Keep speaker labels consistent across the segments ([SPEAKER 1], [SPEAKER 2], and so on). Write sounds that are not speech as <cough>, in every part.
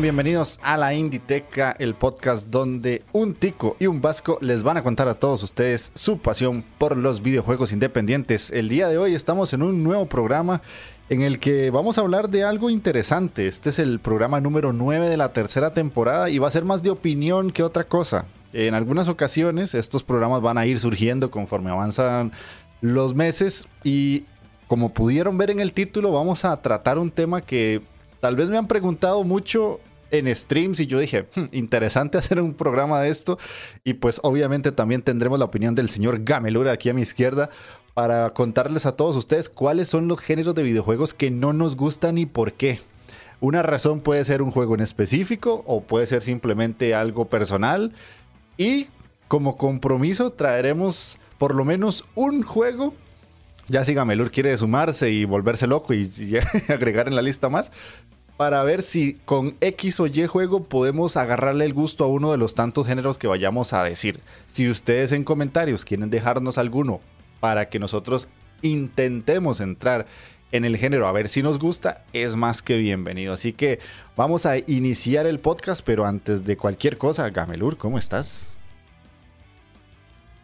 [SPEAKER 1] Bienvenidos a la Inditeca, el podcast donde un tico y un vasco les van a contar a todos ustedes su pasión por los videojuegos independientes. El día de hoy estamos en un nuevo programa en el que vamos a hablar de algo interesante. Este es el programa número 9 de la tercera temporada y va a ser más de opinión que otra cosa. En algunas ocasiones estos programas van a ir surgiendo conforme avanzan los meses y como pudieron ver en el título vamos a tratar un tema que Tal vez me han preguntado mucho en streams y yo dije, hmm, interesante <laughs> hacer un programa de esto. Y pues obviamente también tendremos la opinión del señor Gamelura aquí a mi izquierda para contarles a todos ustedes cuáles son los géneros de videojuegos que no nos gustan y por qué. Una razón puede ser un juego en específico o puede ser simplemente algo personal. Y como compromiso traeremos por lo menos un juego. Ya si Gamelur quiere sumarse y volverse loco y, y <laughs> agregar en la lista más, para ver si con X o Y juego podemos agarrarle el gusto a uno de los tantos géneros que vayamos a decir. Si ustedes en comentarios quieren dejarnos alguno para que nosotros intentemos entrar en el género a ver si nos gusta, es más que bienvenido. Así que vamos a iniciar el podcast, pero antes de cualquier cosa, Gamelur, ¿cómo estás?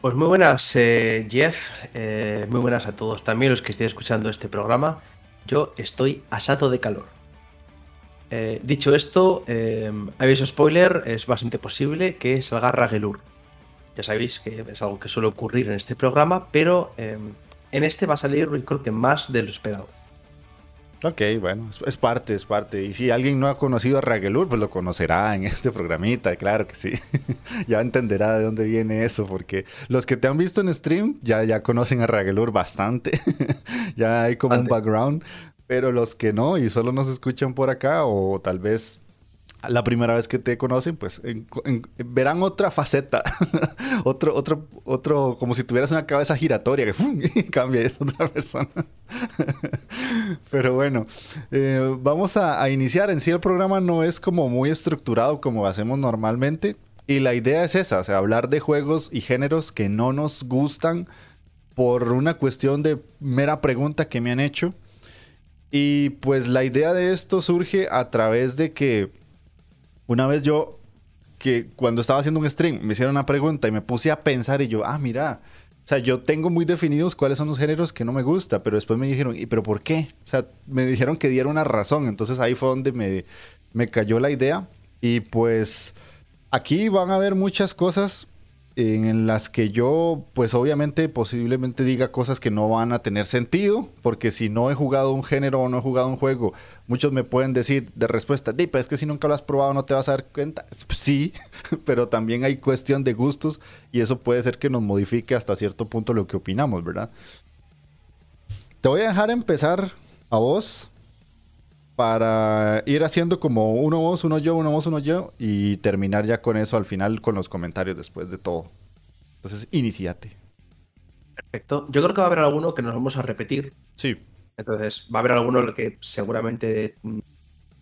[SPEAKER 2] Pues muy buenas, eh, Jeff. Eh, muy buenas a todos también los que estén escuchando este programa. Yo estoy asato de calor. Eh, dicho esto, eh, aviso spoiler, es bastante posible que salga Ragelur. Ya sabéis que es algo que suele ocurrir en este programa, pero eh, en este va a salir creo que más de lo esperado.
[SPEAKER 1] Ok, bueno, es, parte, es parte. Y si alguien no ha conocido a Ragelur, pues lo conocerá en este programita, claro que sí. <laughs> ya entenderá de dónde viene eso, porque los que te han visto en stream ya, ya conocen a Ragelur bastante. <laughs> ya hay como un background. Pero los que no y solo nos escuchan por acá o tal vez la primera vez que te conocen, pues verán otra faceta, <laughs> otro, otro, otro, como si tuvieras una cabeza giratoria que ¡fum! <laughs> y cambia es otra persona. <laughs> Pero bueno, eh, vamos a, a, iniciar. En sí el programa no es como muy estructurado como hacemos normalmente. Y la idea es esa, o sea, hablar de juegos y géneros que no nos gustan por una cuestión de mera pregunta que me han hecho y pues la idea de esto surge a través de que una vez yo, que cuando estaba haciendo un stream, me hicieron una pregunta y me puse a pensar y yo, ah, mira, o sea, yo tengo muy definidos cuáles son los géneros que no me gusta, pero después me dijeron, ¿y pero por qué? O sea, me dijeron que diera una razón, entonces ahí fue donde me, me cayó la idea y pues aquí van a ver muchas cosas en las que yo, pues obviamente, posiblemente diga cosas que no van a tener sentido, porque si no he jugado un género o no he jugado un juego, muchos me pueden decir de respuesta, pero es que si nunca lo has probado no te vas a dar cuenta. <laughs> Sí, <laughs> pero también hay cuestión de gustos y eso puede ser que nos modifique hasta cierto punto lo que opinamos, ¿verdad? Te voy a dejar empezar a vos para ir haciendo como uno vos, uno yo, uno vos, uno yo y terminar ya con eso al final con los comentarios después de todo. Entonces, iniciate.
[SPEAKER 2] Perfecto. Yo creo que va a haber alguno que nos vamos a repetir.
[SPEAKER 1] Sí.
[SPEAKER 2] Entonces, va a haber alguno que seguramente,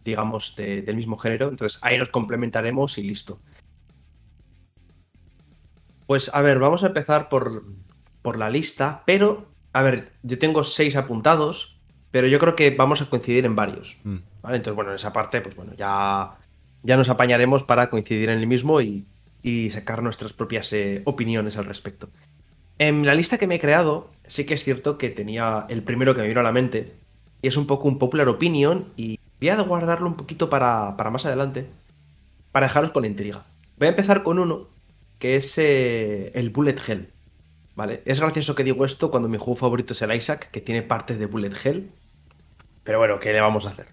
[SPEAKER 2] digamos, del mismo género. Entonces, ahí nos complementaremos y listo. Pues, a ver, vamos a empezar por, por la lista, pero, a ver, yo tengo seis apuntados, pero yo creo que vamos a coincidir en varios. Mm. Entonces, bueno, en esa parte, pues bueno, ya, ya nos apañaremos para coincidir en el mismo y, sacar nuestras propias eh, opiniones al respecto. En la lista que me he creado, sí que es cierto que tenía el primero que me vino a la mente, y es un poco un popular opinion y voy a guardarlo un poquito para, más adelante, para dejaros con la intriga. Voy a empezar con uno, que es eh, el Bullet Hell. ¿Vale? Es gracioso que digo esto cuando mi juego favorito es el Isaac, que tiene partes de Bullet Hell. Pero bueno, ¿qué le vamos a hacer?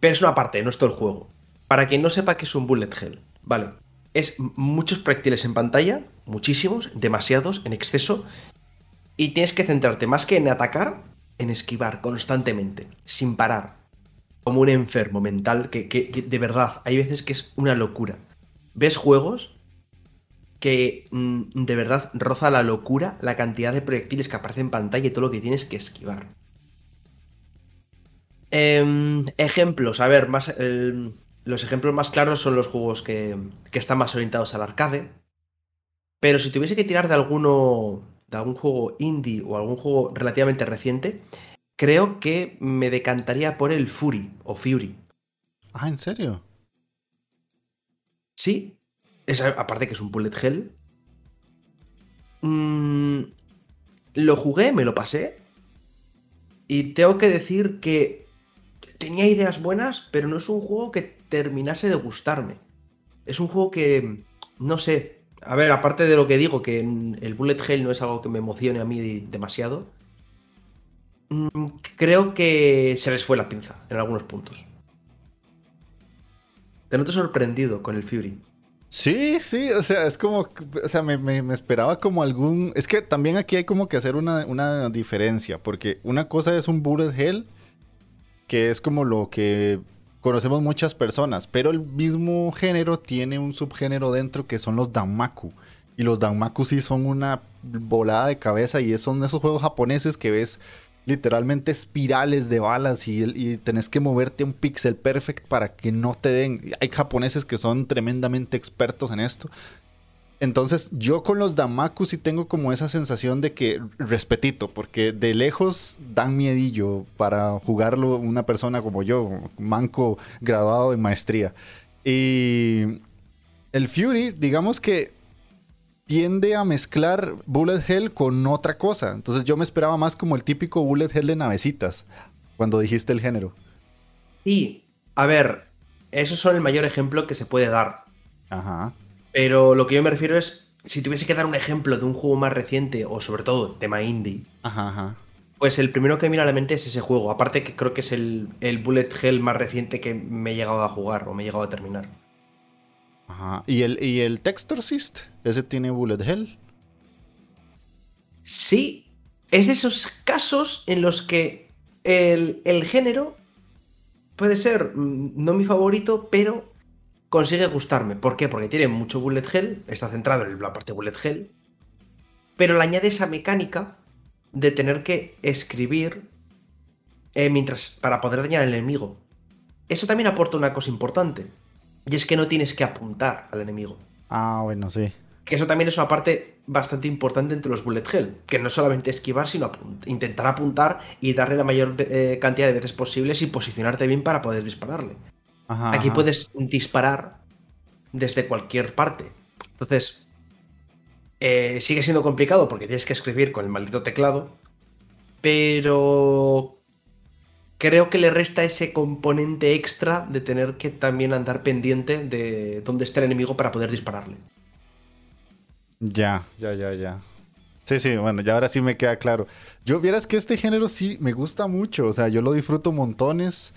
[SPEAKER 2] Pero es una parte, no es todo el juego. Para quien no sepa qué es un Bullet Hell, ¿vale? Es muchos proyectiles en pantalla, muchísimos, demasiados, en exceso, y tienes que centrarte más que en atacar, en esquivar constantemente, sin parar, como un enfermo mental, que, de verdad, hay veces que es una locura. Ves juegos que mm, de verdad roza la locura la cantidad de proyectiles que aparecen en pantalla y todo lo que tienes que esquivar. Em, ejemplos, a ver, más, los ejemplos más claros son los juegos que, que están más orientados al arcade. Pero si tuviese que tirar de alguno de algún juego indie o algún juego relativamente reciente, creo que me decantaría por el Fury o Fury.
[SPEAKER 1] Ah, ¿en serio?
[SPEAKER 2] Sí. Es, aparte que es un bullet hell. Mm, lo jugué, me lo pasé. Y tengo que decir que tenía ideas buenas, pero no es un juego que terminase de gustarme. Es un juego que, no sé, a ver, aparte de lo que digo, que el Bullet Hell no es algo que me emocione a mí demasiado, mm, creo que se les fue la pinza en algunos puntos. Te noto sorprendido con el Fury.
[SPEAKER 1] Sí, sí, o sea, es como, o sea, me, esperaba como algún, es que también aquí hay como que hacer una, una diferencia, porque una cosa es un Bullet Hell, que es como lo que conocemos muchas personas, pero el mismo género tiene un subgénero dentro que son los Danmaku. Y los Danmaku sí son una volada de cabeza y son esos juegos japoneses que ves literalmente espirales de balas y, tenés que moverte un pixel perfect para que no te den. Hay japoneses que son tremendamente expertos en esto. Entonces, yo con los Damaku sí tengo como esa sensación de que, respetito, porque de lejos dan miedillo para jugarlo una persona como yo, manco graduado de maestría. Y el Fury, digamos que tiende a mezclar Bullet Hell con otra cosa. Entonces, yo me esperaba más como el típico Bullet Hell de navecitas, cuando dijiste el género.
[SPEAKER 2] Y, a ver, eso es el mayor ejemplo que se puede dar.
[SPEAKER 1] Ajá.
[SPEAKER 2] Pero lo que yo me refiero es, si tuviese que dar un ejemplo de un juego más reciente, o sobre todo tema indie, pues el primero que me viene a la mente es ese juego. Aparte que creo que es el, Bullet Hell más reciente que me he llegado a jugar o me he llegado a terminar.
[SPEAKER 1] Ajá. ¿Y el, y el Textorcist? ¿Ese tiene Bullet Hell?
[SPEAKER 2] Sí, es de esos casos en los que el, el género puede ser mm, no mi favorito, pero consigue gustarme. ¿Por qué? Porque tiene mucho bullet hell, está centrado en la parte bullet hell, pero le añade esa mecánica de tener que escribir eh, mientras para poder dañar al enemigo. Eso también aporta una cosa importante, y es que no tienes que apuntar al enemigo.
[SPEAKER 1] Ah, bueno, sí.
[SPEAKER 2] Que eso también es una parte bastante importante entre los bullet hell, que no solamente esquivar, sino intentar apuntar y darle la mayor eh, cantidad de veces posibles y posicionarte bien para poder dispararle. Aquí puedes disparar desde cualquier parte. Entonces, eh, sigue siendo complicado porque tienes que escribir con el maldito teclado, pero creo que le resta ese componente extra de tener que también andar pendiente de dónde está el enemigo para poder dispararle.
[SPEAKER 1] Ya, ya, ya, ya. Sí, sí, bueno, ya ahora sí me queda claro. Yo vieras que este género sí me gusta mucho, o sea, yo lo disfruto montones.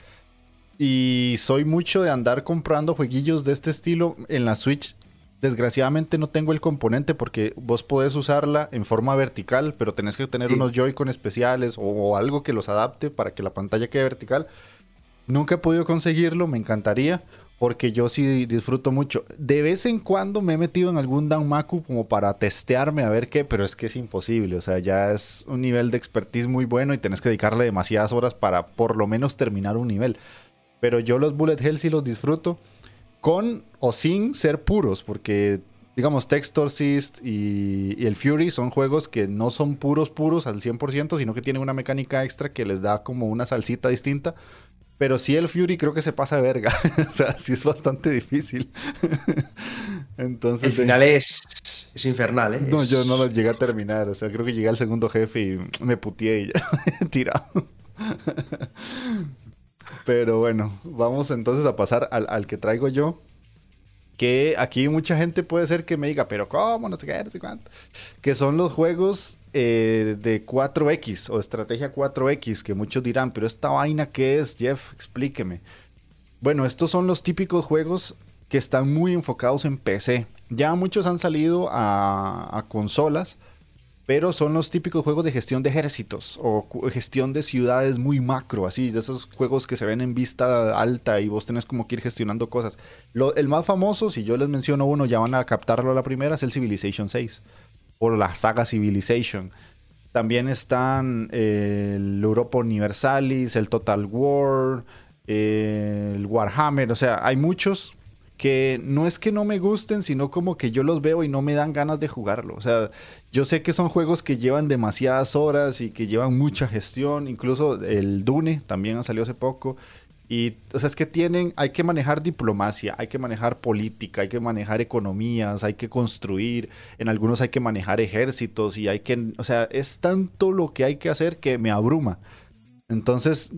[SPEAKER 1] Y soy mucho de andar comprando jueguillos de este estilo en la Switch. Desgraciadamente no tengo el componente porque vos podés usarla en forma vertical, pero tenés que tener unos Joy-Con especiales o, algo que los adapte para que la pantalla quede vertical. Nunca he podido conseguirlo, me encantaría porque yo sí disfruto mucho. De vez en cuando me he metido en algún Danmaku como para testearme a ver qué, pero es que es imposible. O sea, ya es un nivel de expertise muy bueno y tenés que dedicarle demasiadas horas para por lo menos terminar un nivel. Pero yo los Bullet Hell sí los disfruto con o sin ser puros, porque digamos Textorcist y, y el Fury son juegos que no son puros puros al 100%, sino que tienen una mecánica extra que les da como una salsita distinta. Pero sí el Fury creo que se pasa de verga. <laughs> o sea, sí es bastante difícil. <laughs> Entonces...
[SPEAKER 2] El final es, es infernal, ¿eh?
[SPEAKER 1] No, yo no lo llegué a terminar. O sea, creo que llegué al segundo jefe y me putié y ya <laughs> tirado. Pero bueno, vamos entonces a pasar al, que traigo yo. Que aquí mucha gente puede ser que me diga, pero ¿cómo? No sé qué. Que son los juegos eh, de 4X o estrategia 4X, que muchos dirán, pero esta vaina, ¿qué es, Jeff? Explíqueme. Bueno, estos son los típicos juegos que están muy enfocados en PC. Ya muchos han salido a consolas pero son los típicos juegos de gestión de ejércitos o gestión de ciudades muy macro, así, de esos juegos que se ven en vista alta y vos tenés como que ir gestionando cosas. el más famoso, si yo les menciono uno, ya van a captarlo a la primera, es el Civilization 6 o la saga Civilization. También están eh, el Europa Universalis, el Total War, eh, el Warhammer, o sea, hay muchos que no es que no me gusten, sino como que yo los veo y no me dan ganas de jugarlo. O sea, yo sé que son juegos que llevan demasiadas horas y que llevan mucha gestión, incluso el Dune también salió hace poco. Y, o sea, es que tienen, hay que manejar diplomacia, hay que manejar política, hay que manejar economías, hay que construir, en algunos hay que manejar ejércitos y hay que, o sea, es tanto lo que hay que hacer que me abruma. Entonces,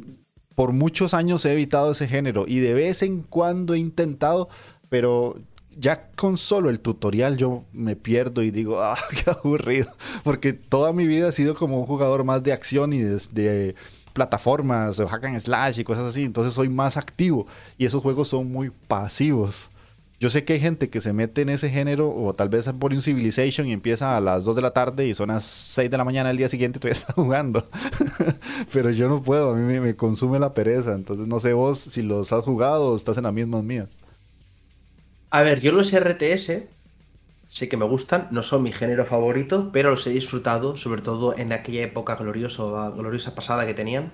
[SPEAKER 1] por muchos años he evitado ese género y de vez en cuando he intentado, pero ya con solo el tutorial yo me pierdo y digo, ah, <laughs> qué aburrido, porque toda mi vida he sido como un jugador más de acción y de, plataformas o hack and slash y cosas así, entonces soy más activo y esos juegos son muy pasivos. Yo sé que hay gente que se mete en ese género o tal vez pone un Civilization y empieza a las 2 de la tarde y son las 6 de la mañana el día siguiente y todavía <laughs> está jugando. <laughs> Pero yo no puedo, a mí me, me, consume la pereza. Entonces no sé vos si los has jugado o estás en las mismas mías.
[SPEAKER 2] A ver, yo los RTS sé que me gustan, no son mi género favorito, pero los he disfrutado, sobre todo en aquella época gloriosa, gloriosa pasada que tenían.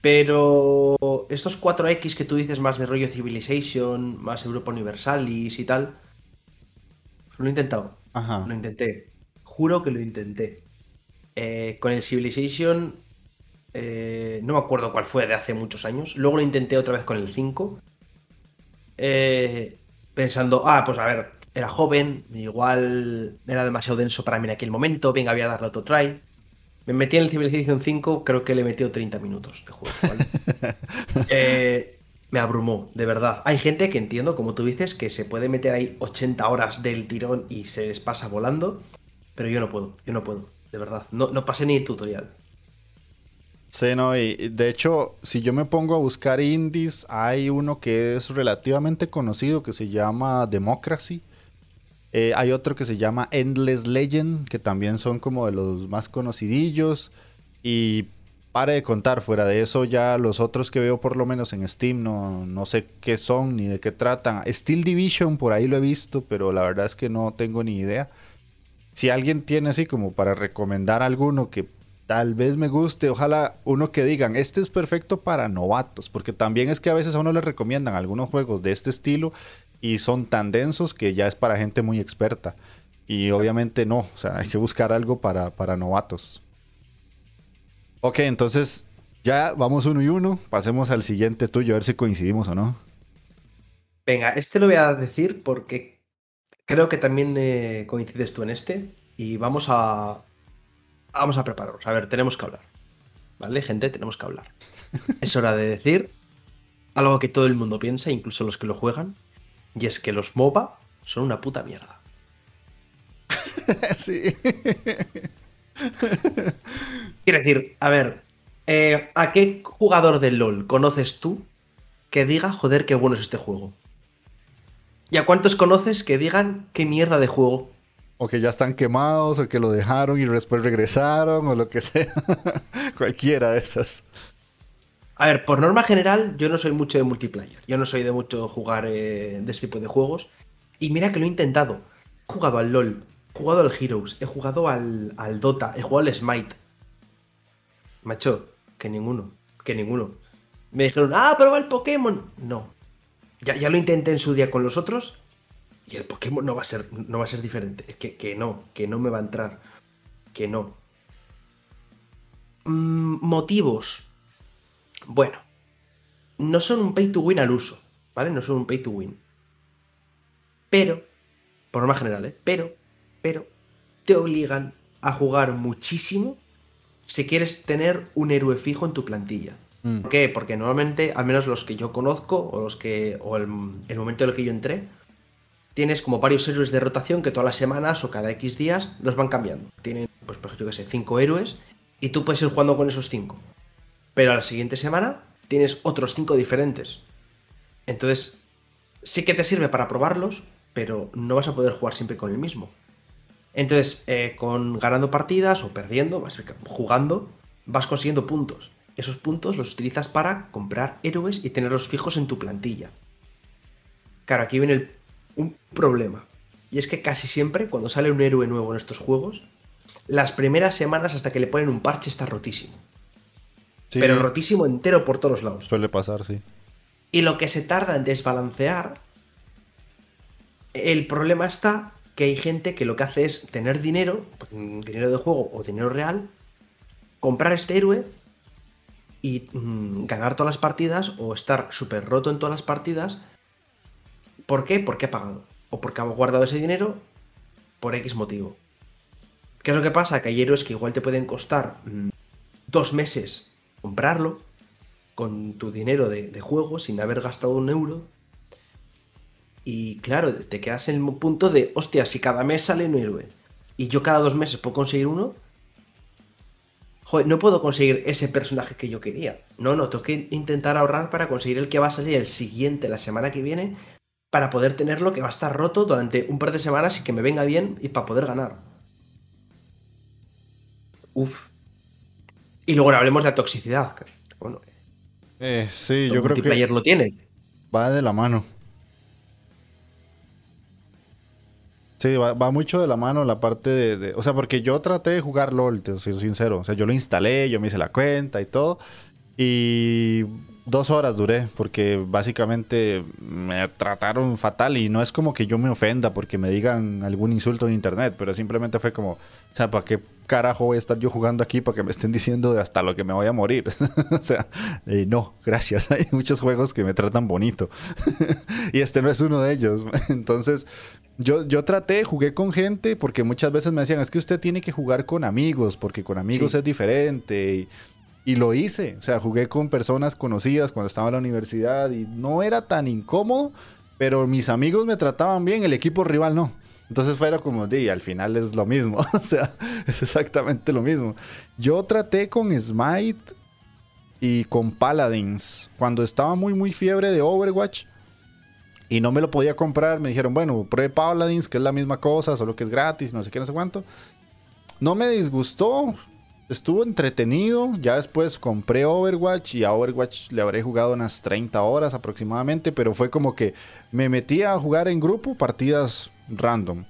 [SPEAKER 2] Pero estos 4X que tú dices más de rollo Civilization, más Europa Universalis y tal, lo he intentado. Ajá. Lo intenté. Juro que lo intenté. Eh, con el Civilization, eh, no me acuerdo cuál fue, de hace muchos años. Luego lo intenté otra vez con el 5 eh, pensando, ah, pues a ver, era joven, igual era demasiado denso para mí en aquel momento, venga, voy a darle otro try. Me metí en el Civilization 5, creo que le metió 30 minutos de juego. <laughs> Eh, me abrumó, de verdad. Hay gente que entiendo, como tú dices, que se puede meter ahí 80 horas del tirón y se les pasa volando, pero yo no puedo, yo no puedo, de verdad. No, no pasé ni el tutorial.
[SPEAKER 1] Sí, no, y de hecho, si yo me pongo a buscar indies, hay uno que es relativamente conocido que se llama Democracy. Eh, hay otro que se llama Endless Legend, que también son como de los más conocidillos. Y pare de contar, fuera de eso, ya los otros que veo por lo menos en Steam no, no sé qué son ni de qué tratan. Steel Division, por ahí lo he visto, pero la verdad es que no tengo ni idea. Si alguien tiene así como para recomendar alguno que tal vez me guste, ojalá uno que digan, este es perfecto para novatos, porque también es que a veces a uno le recomiendan algunos juegos de este estilo y son tan densos que ya es para gente muy experta. Y obviamente no, o sea, hay que buscar algo para, para novatos. Ok, entonces ya vamos uno y uno, pasemos al siguiente tuyo, a ver si coincidimos o no.
[SPEAKER 2] Venga, este lo voy a decir porque creo que también eh, coincides tú en este y vamos a, vamos a prepararnos. A ver, tenemos que hablar. ¿Vale, gente? Tenemos que hablar. Es hora de decir algo que todo el mundo piensa, incluso los que lo juegan, y es que los MOBA son una puta mierda. <laughs> sí. Quiero decir, a ver, eh, ¿a qué jugador de LOL conoces tú que diga, joder, qué bueno es este juego? ¿Y a cuántos conoces que digan qué mierda de juego
[SPEAKER 1] o que ya están quemados, o que lo dejaron y después regresaron, o lo que sea. <laughs> Cualquiera de esas.
[SPEAKER 2] A ver, por norma general, yo no soy mucho de multiplayer. Yo no soy de mucho jugar eh, de ese tipo de juegos. Y mira que lo he intentado. He jugado al LOL, he jugado al Heroes, he jugado al, al Dota, he jugado al Smite. Macho, que ninguno, que ninguno. Me dijeron, ah, prueba el Pokémon. No. Ya, ya lo intenté en su día con los otros y el Pokémon no va a ser, no va a ser diferente. Es que, que no, que no me va a entrar. Que no. Mm, motivos. Bueno. No son un pay to win al uso. ¿Vale? No son un pay to win. Pero, por norma general, ¿eh? Pero, pero, te obligan a jugar muchísimo si quieres tener un héroe fijo en tu plantilla.
[SPEAKER 1] Mm.
[SPEAKER 2] ¿Por qué? Porque normalmente, al menos los que yo conozco, o los que. o el, el momento en el que yo entré, tienes como varios héroes de rotación que todas las semanas o cada X días los van cambiando. Tienen, pues, por ejemplo, yo que sé, cinco héroes, y tú puedes ir jugando con esos cinco. Pero a la siguiente semana tienes otros cinco diferentes. Entonces, sí que te sirve para probarlos, pero no vas a poder jugar siempre con el mismo. Entonces, eh, con ganando partidas o perdiendo, vas jugando, vas consiguiendo puntos. Esos puntos los utilizas para comprar héroes y tenerlos fijos en tu plantilla. Claro, aquí viene el- un problema. Y es que casi siempre, cuando sale un héroe nuevo en estos juegos, las primeras semanas hasta que le ponen un parche está rotísimo.
[SPEAKER 1] Sí,
[SPEAKER 2] Pero rotísimo entero por todos lados.
[SPEAKER 1] suele pasar, sí.
[SPEAKER 2] Y lo que se tarda en desbalancear, el problema está que hay gente que lo que hace es tener dinero, dinero de juego o dinero real, comprar este héroe y mm, ganar todas las partidas o estar súper roto en todas las partidas. ¿Por qué? Porque ha pagado. O porque ha guardado ese dinero por X motivo. ¿Qué es lo que pasa? Que hay héroes que igual te pueden costar dos meses comprarlo con tu dinero de, de juego sin haber gastado un euro. Y claro, te quedas en el punto de, hostia, si cada mes sale un héroe y yo cada dos meses puedo conseguir uno, joder, no puedo conseguir ese personaje que yo quería. No, no, tengo que intentar ahorrar para conseguir el que va a salir el siguiente, la semana que viene, para poder tenerlo que va a estar roto durante un par de semanas y que me venga bien y para poder ganar. Uf. Y luego hablemos de la toxicidad. que, Bueno,
[SPEAKER 1] Eh, sí,
[SPEAKER 2] el
[SPEAKER 1] yo creo
[SPEAKER 2] multiplayer
[SPEAKER 1] que
[SPEAKER 2] lo tiene.
[SPEAKER 1] va de la mano. Sí, va, va mucho de la mano la parte de, de- O sea, porque yo traté de jugar LOL, te soy sincero. O sea, yo lo instalé, yo me hice la cuenta y todo. Y dos horas duré, porque básicamente me trataron fatal. Y no es como que yo me ofenda porque me digan algún insulto en internet, pero simplemente fue como, o sea, ¿para qué carajo voy a estar yo jugando aquí para que me estén diciendo de hasta lo que me voy a morir? <laughs> o sea, eh, no, gracias. <laughs> Hay muchos juegos que me tratan bonito. <laughs> y este no es uno de ellos. Entonces, yo, yo traté, jugué con gente porque muchas veces me decían, es que usted tiene que jugar con amigos, porque con amigos
[SPEAKER 2] Sí.
[SPEAKER 1] es diferente. Y, y lo hice. O sea, jugué con personas conocidas cuando estaba en la universidad y no era tan incómodo, pero mis amigos me trataban bien, el equipo rival no. Entonces fuera como, di, al final es lo mismo. <laughs> o sea, es exactamente lo mismo. Yo traté con Smite y con Paladins. Cuando estaba muy, muy fiebre de Overwatch y no me lo podía comprar, me dijeron, bueno, pruebe Paladins, que es la misma cosa, solo que es gratis, no sé qué, no sé cuánto. No me disgustó, estuvo entretenido. Ya después compré Overwatch y a Overwatch le habré jugado unas 30 horas aproximadamente, pero fue como que me metí a jugar en grupo partidas random.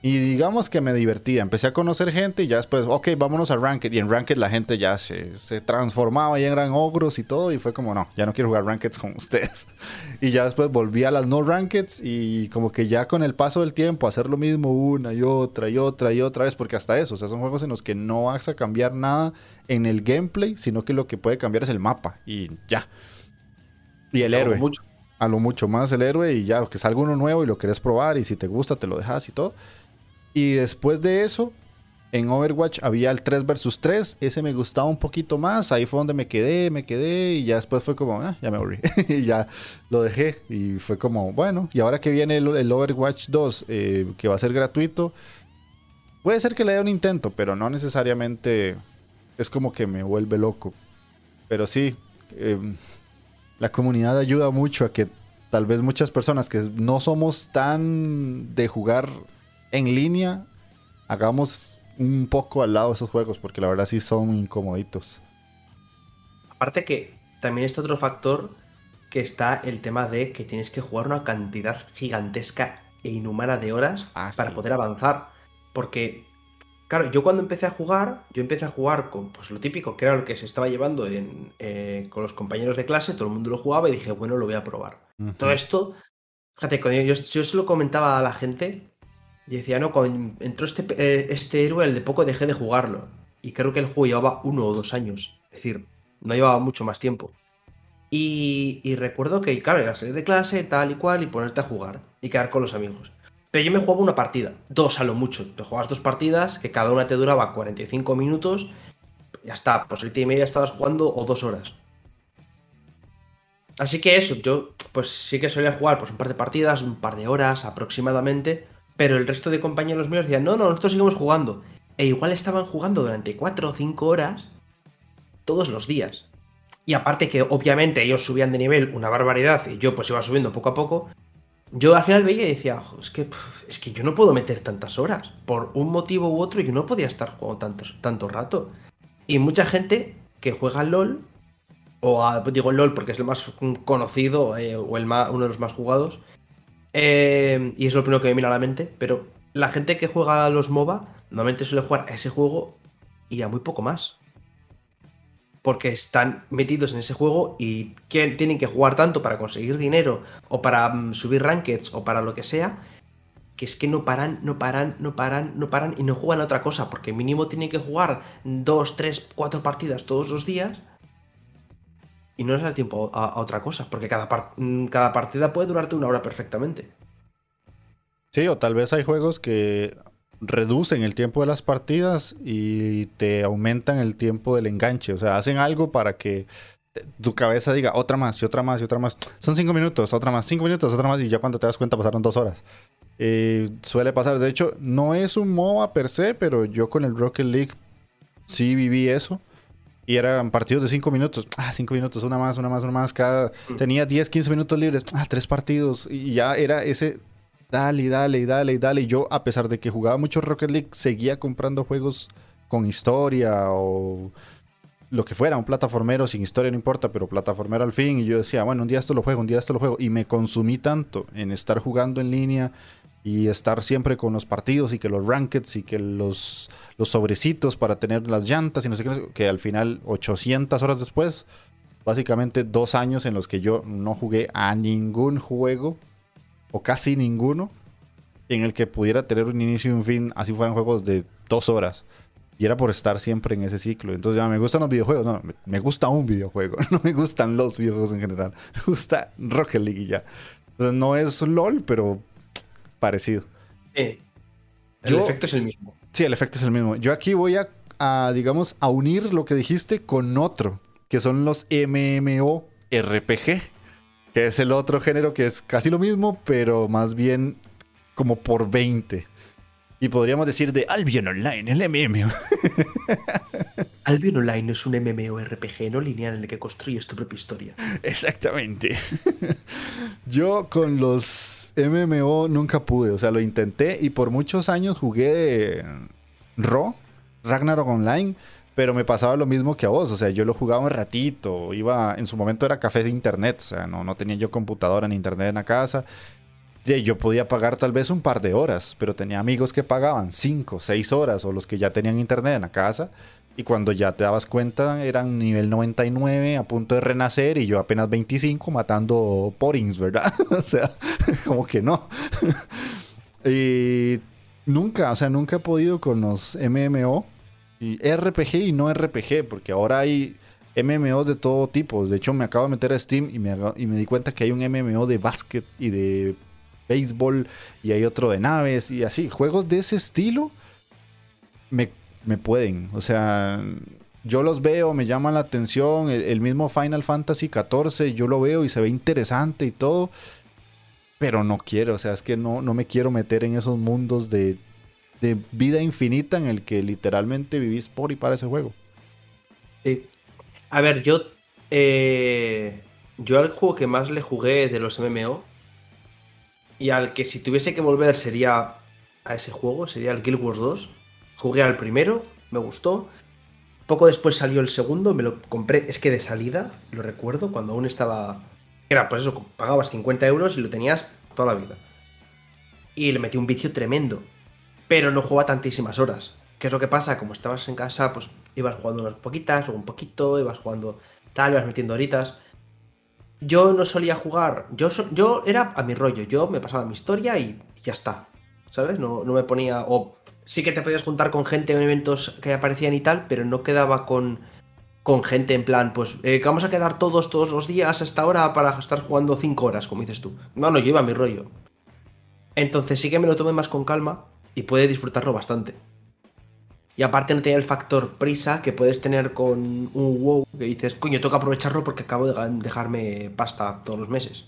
[SPEAKER 1] Y digamos que me divertía. Empecé a conocer gente y ya después, ok, vámonos a Ranked. Y en Ranked la gente ya se, se transformaba y eran ogros y todo. Y fue como, no, ya no quiero jugar Rankeds con ustedes. <laughs> Y ya después volví a las no Rankeds y como que ya con el paso del tiempo hacer lo mismo una y otra y otra y otra vez. Porque hasta eso, o sea, son juegos en los que no vas a cambiar nada en el gameplay, sino que lo que puede cambiar es el mapa. Y ya. Y el héroe
[SPEAKER 2] Mucho.
[SPEAKER 1] a lo mucho más el héroe y ya, que salga uno nuevo y lo querés probar y si te gusta te lo dejas y todo. Y después de eso, en Overwatch había el 3 vs 3, ese me gustaba un poquito más, ahí fue donde me quedé, me quedé. Y ya después fue como, ah, ya me aburrí <laughs> y ya lo dejé. Y fue como, bueno, y ahora que viene el, el Overwatch 2, eh, que va a ser gratuito, puede ser que le dé un intento, pero no necesariamente es como que me vuelve loco. Pero sí, em, la comunidad ayuda mucho a que tal vez muchas personas que no somos tan de jugar en línea, hagamos un poco al lado esos juegos, porque la verdad sí son incomoditos.
[SPEAKER 2] Aparte que también está otro factor que está el tema de que tienes que jugar una cantidad gigantesca e inhumana de horas
[SPEAKER 1] Ah,
[SPEAKER 2] para
[SPEAKER 1] sí.
[SPEAKER 2] poder avanzar. Porque, claro, yo cuando empecé a jugar, yo empecé a jugar con pues, lo típico, que era lo que se estaba llevando en, eh, con los compañeros de clase, todo el mundo lo jugaba y dije, bueno, lo voy a probar. Todo esto, fíjate, yo, yo se lo comentaba a la gente y decía, no, cuando entró este, eh, este héroe, el de poco dejé de jugarlo. Y creo que el juego llevaba uno o dos años. Es decir, no llevaba mucho más tiempo. Y, y recuerdo que, claro, era salir de clase, tal y cual, y ponerte a jugar y quedar con los amigos. Pero yo me jugaba una partida, dos a lo mucho. Te jugabas dos partidas, que cada una te duraba 45 minutos, ya está, pues ahorita y media estabas jugando o dos horas. Así que eso, yo pues sí que solía jugar pues un par de partidas, un par de horas aproximadamente, pero el resto de compañeros míos decían, no, no, nosotros seguimos jugando. E igual estaban jugando durante cuatro o cinco horas todos los días. Y aparte que obviamente ellos subían de nivel una barbaridad y yo pues iba subiendo poco a poco, yo al final veía y decía, es que, es que yo no puedo meter tantas horas. Por un motivo u otro yo no podía estar jugando tanto, tanto rato. Y mucha gente que juega al LOL, o digo LOL porque es el más conocido eh, o el uno de los más jugados, eh, y es lo primero que me viene a la mente, pero la gente que juega a los MOBA normalmente suele jugar a ese juego y a muy poco más. Porque están metidos en ese juego y tienen que jugar tanto para conseguir dinero o para mm, subir rankeds o para lo que sea, que es que no paran, no paran, no paran, no paran y no juegan a otra cosa, porque mínimo tienen que jugar dos, tres, cuatro partidas todos los días y no les da tiempo a, otra cosa, porque cada, mm, cada partida puede durarte una hora perfectamente.
[SPEAKER 1] Sí, o tal vez hay juegos que reducen el tiempo de las partidas y te aumentan el tiempo del enganche. O sea, hacen algo para que tu cabeza diga otra más y otra más y otra más. Son cinco minutos, otra más, cinco minutos, otra más y ya cuando te das cuenta pasaron dos horas. Eh, suele pasar, de hecho, no es un MOBA per se, pero yo con el Rocket League sí viví eso. Y eran partidos de cinco minutos. Ah, cinco minutos, una más, una más, una más. Cada... Mm. Tenía 10, 15 minutos libres. Ah, tres partidos. Y ya era ese dale, dale, dale, dale. Y yo, a pesar de que jugaba mucho Rocket League, seguía comprando juegos con historia o lo que fuera, un plataformero sin historia no importa, pero plataformero al fin. Y yo decía, bueno, un día esto lo juego, un día esto lo juego. Y me consumí tanto en estar jugando en línea y estar siempre con los partidos y que los rankeds y que los, los sobrecitos para tener las llantas y no sé qué, que al final 800 horas después, básicamente dos años en los que yo no jugué a ningún juego o casi ninguno, en el que pudiera tener un inicio y un fin, así fueran juegos de dos horas. Y era por estar siempre en ese ciclo. Entonces ya me gustan los videojuegos. No, me gusta un videojuego. <laughs> No me gustan los videojuegos en general. Me gusta Rocket League y ya. No es LOL, pero parecido.
[SPEAKER 2] Sí. El efecto es el mismo.
[SPEAKER 1] Sí, el efecto es el mismo. Yo aquí voy a, a, digamos, a unir lo que dijiste con otro, que son los MMORPG que es el otro género que es casi lo mismo, pero más bien como por 20. Y podríamos decir de Albion Online, el MMO. <laughs>
[SPEAKER 2] Albion Online es un MMORPG no lineal en el que construyes tu propia historia.
[SPEAKER 1] Exactamente. <laughs> Yo con los MMO nunca pude, o sea, lo intenté y por muchos años jugué Ro, Ragnarok Online, pero me pasaba lo mismo que a vos, o sea, yo lo jugaba un ratito, iba, en su momento era café de internet, o sea, no, no tenía yo computadora ni internet en la casa. Yo podía pagar tal vez un par de horas, pero tenía amigos que pagaban 5, 6 horas o los que ya tenían internet en la casa. Y cuando ya te dabas cuenta eran nivel 99 a punto de renacer y yo apenas 25 matando porings, ¿verdad? <laughs> o sea, <laughs> como que no. <laughs> y nunca, o sea, nunca he podido con los MMO y RPG y no RPG, porque ahora hay MMOs de todo tipo. De hecho, me acabo de meter a Steam y me, y me di cuenta que hay un MMO de básquet y de béisbol y hay otro de naves y así. Juegos de ese estilo me, pueden. O sea, yo los veo, me llaman la atención. El, mismo Final Fantasy XIV, yo lo veo y se ve interesante y todo. Pero no quiero, o sea, es que no, no me quiero meter en esos mundos de de vida infinita en el que literalmente vivís por y para ese juego.
[SPEAKER 2] Sí. A ver, yo. Eh, yo al juego que más le jugué de los MMO. Y al que si tuviese que volver sería a ese juego, sería el Guild Wars 2. Jugué al primero, me gustó. Poco después salió el segundo, me lo compré, es que de salida, lo recuerdo, cuando aún estaba... Era pues eso, pagabas 50 euros y lo tenías toda la vida. Y le metí un vicio tremendo pero no juega tantísimas horas. ¿Qué es lo que pasa? Como estabas en casa, pues ibas jugando unas poquitas, o un poquito, ibas jugando tal, ibas metiendo horitas. Yo no solía jugar, yo, yo era a mi rollo, yo me pasaba mi historia y, ya está, ¿sabes? No, no, me ponía, o sí que te podías juntar con gente en eventos que aparecían y tal, pero no quedaba con, con gente en plan, pues eh, vamos a quedar todos, todos los días hasta ahora para estar jugando 5 horas, como dices tú. No, no, yo iba a mi rollo. Entonces sí que me lo tomé más con calma y puede disfrutarlo bastante. Y aparte no tenía el factor prisa que puedes tener con un WoW que dices, coño, tengo que aprovecharlo porque acabo de dejarme pasta todos los meses.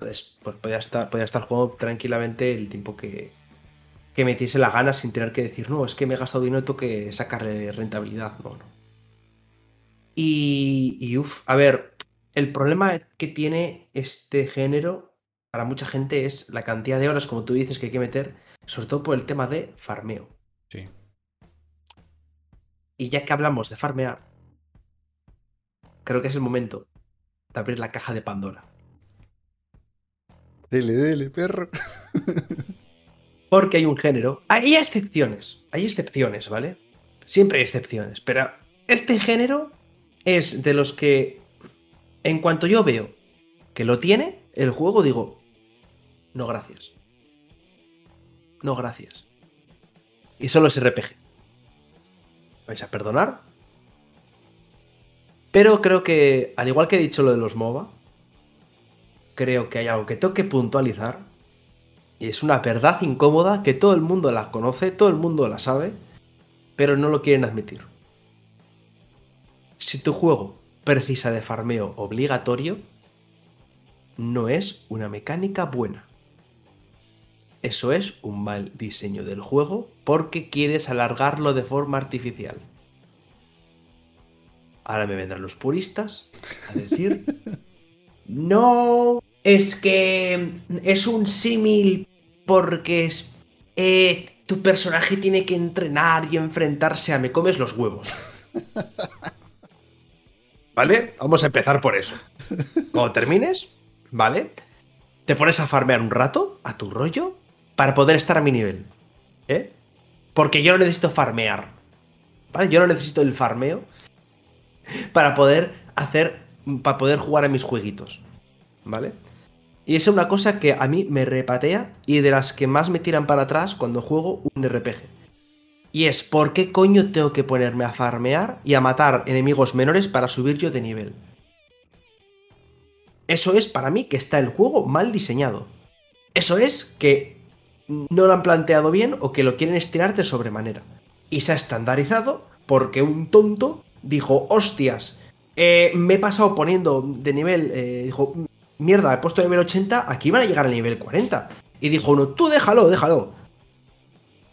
[SPEAKER 2] Entonces, pues podía estar, podía estar jugando tranquilamente el tiempo que, que me hiciese la gana sin tener que decir, no, es que me he gastado dinero y tengo que sacarle rentabilidad. No, no. Y, y uff, a ver, el problema que tiene este género para mucha gente es la cantidad de horas, como tú dices, que hay que meter, sobre todo por el tema de farmeo.
[SPEAKER 1] Sí.
[SPEAKER 2] Y ya que hablamos de farmear, creo que es el momento de abrir la caja de Pandora.
[SPEAKER 1] Dele, dele, perro.
[SPEAKER 2] Porque hay un género. Hay excepciones. Hay excepciones, ¿vale? Siempre hay excepciones. Pero este género es de los que, en cuanto yo veo que lo tiene, el juego digo, no gracias. No gracias. Y solo es RPG vais a perdonar. Pero creo que, al igual que he dicho lo de los MOBA, creo que hay algo que tengo que puntualizar. Y es una verdad incómoda que todo el mundo la conoce, todo el mundo la sabe, pero no lo quieren admitir. Si tu juego precisa de farmeo obligatorio, no es una mecánica buena. Eso es un mal diseño del juego porque quieres alargarlo de forma artificial. Ahora me vendrán los puristas a decir, <laughs> no, es que es un símil porque eh, tu personaje tiene que entrenar y enfrentarse a me comes los huevos. <laughs> ¿Vale? Vamos a empezar por eso. Cuando termines, ¿vale? Te pones a farmear un rato a tu rollo para poder estar a mi nivel. ¿Eh? Porque yo no necesito farmear. ¿Vale? Yo no necesito el farmeo para poder hacer. para poder jugar a mis jueguitos. ¿Vale? Y es una cosa que a mí me repatea y de las que más me tiran para atrás cuando juego un RPG. Y es, ¿por qué coño tengo que ponerme a farmear y a matar enemigos menores para subir yo de nivel? Eso es para mí que está el juego mal diseñado. Eso es que no lo han planteado bien o que lo quieren estirar de sobremanera. Y se ha estandarizado porque un tonto dijo, hostias, eh, me he pasado poniendo de nivel, eh, dijo, mierda, he puesto nivel 80, aquí van a llegar al nivel 40. Y dijo uno, tú déjalo, déjalo.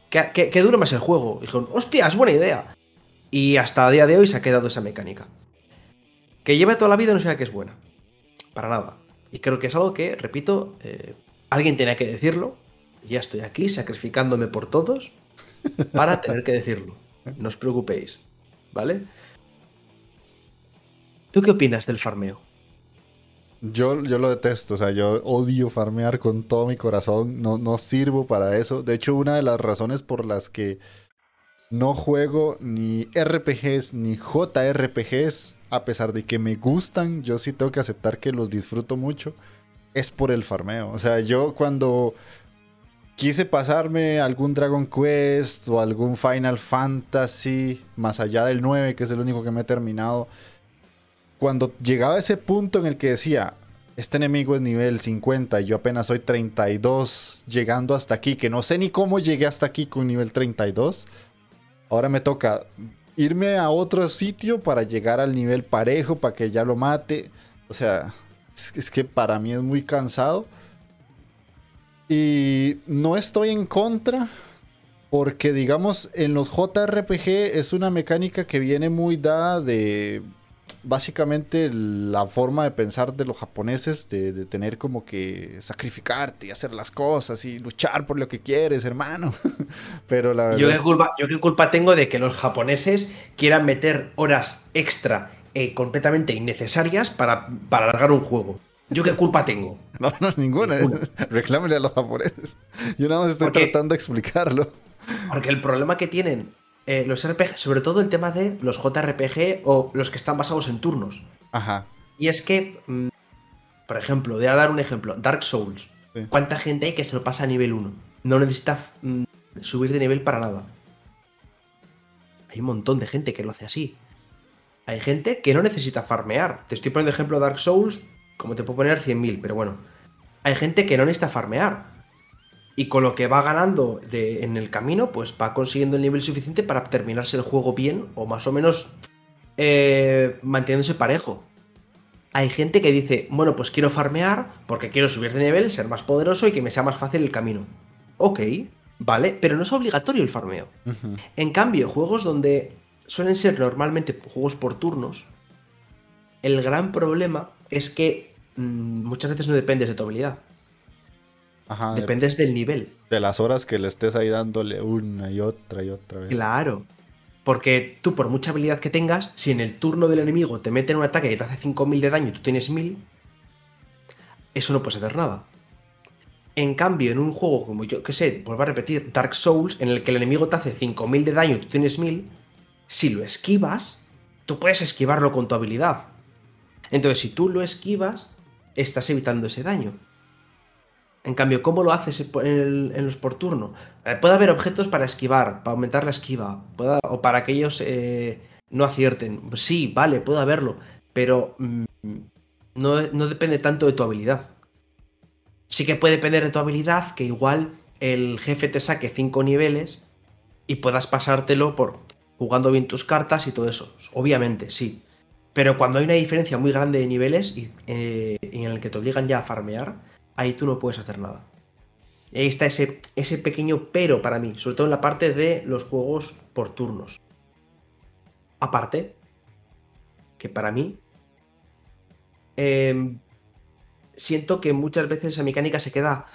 [SPEAKER 2] Que, que, dure más el juego. Dijo, hostias, buena idea. Y hasta a día de hoy se ha quedado esa mecánica. Que lleva toda la vida no sé que es buena. Para nada. Y creo que es algo que, repito, eh, alguien tenía que decirlo ya estoy aquí sacrificándome por todos para tener que decirlo. No os preocupéis, ¿vale? ¿Tú qué opinas del farmeo?
[SPEAKER 1] Yo, yo lo detesto, o sea, yo odio farmear con todo mi corazón, no, no sirvo para eso. De hecho, una de las razones por las que no juego ni RPGs ni JRPGs, a pesar de que me gustan, yo sí tengo que aceptar que los disfruto mucho, es por el farmeo. O sea, yo cuando quise pasarme algún Dragon Quest o algún Final Fantasy, más allá del 9, que es el único que me he terminado. Cuando llegaba a ese punto en el que decía, este enemigo es nivel 50 y yo apenas soy 32, llegando hasta aquí, que no sé ni cómo llegué hasta aquí con nivel 32. Ahora me toca irme a otro sitio para llegar al nivel parejo, para que ya lo mate. O sea, es que para mí es muy cansado. Y no estoy en contra, porque digamos, en los JRPG es una mecánica que viene muy dada de básicamente la forma de pensar de los japoneses, de, tener como que sacrificarte y hacer las cosas y luchar por lo que quieres, hermano. <laughs> Pero la
[SPEAKER 2] verdad... Yo qué, culpa, yo qué culpa tengo de que los japoneses quieran meter horas extra eh, completamente innecesarias para, para alargar un juego. ¿Yo qué culpa tengo? <laughs>
[SPEAKER 1] No, no, ninguna. <laughs> Reclámele a los japoneses. Yo nada más estoy tratando de explicarlo.
[SPEAKER 2] Porque el problema que tienen eh, los RPG, sobre todo el tema de los JRPG o los que están basados en turnos.
[SPEAKER 1] Ajá.
[SPEAKER 2] Y es que, mm, por ejemplo, voy a dar un ejemplo: Dark Souls. ¿Cuánta gente hay que se lo pasa a nivel 1? No necesita mm, subir de nivel para nada. Hay un montón de gente que lo hace así. Hay gente que no necesita farmear. Te estoy poniendo ejemplo Dark Souls como te puedo poner 100.000, pero bueno. Hay gente que no necesita farmear. Y con lo que va ganando de, en el camino, pues va consiguiendo el nivel suficiente para terminarse el juego bien o más o menos eh, manteniéndose parejo. Hay gente que dice, bueno, pues quiero farmear porque quiero subir de nivel, ser más poderoso y que me sea más fácil el camino. Ok, vale, pero no es obligatorio el farmeo. En cambio, juegos donde suelen ser normalmente juegos por turnos, el gran problema es que mm, muchas veces no dependes de tu habilidad.
[SPEAKER 1] Ajá, de,
[SPEAKER 2] Dependes del nivel.
[SPEAKER 1] de las horas que le estés ahí dándole una y otra y otra vez.
[SPEAKER 2] Claro. Porque tú, por mucha habilidad que tengas, si en el turno del enemigo te meten un ataque que te hace 5000 de daño y tú tienes 1000, eso no puedes hacer nada. En cambio, en un juego como yo, que sé, vuelvo a repetir, Dark Souls, en el que el enemigo te hace 5000 de daño y tú tienes 1000, si lo esquivas, tú puedes esquivarlo con tu habilidad. Entonces, si tú lo esquivas, estás evitando ese daño. En cambio, ¿cómo lo haces en, los por turno? Eh, puede haber objetos para esquivar, para aumentar la esquiva, o para que ellos eh, no acierten. Sí, vale, puede haberlo, pero mm, no, no depende tanto de tu habilidad. Sí que puede depender de tu habilidad que igual el jefe te saque 5 niveles y puedas pasártelo por jugando bien tus cartas y todo eso. Obviamente, sí. Pero cuando hay una diferencia muy grande de niveles y, eh, en el que te obligan ya a farmear, ahí tú no puedes hacer nada. Y ahí está ese, ese pequeño pero para mí, sobre todo en la parte de los juegos por turnos. Aparte, que para mí, em, siento que muchas veces esa mecánica se queda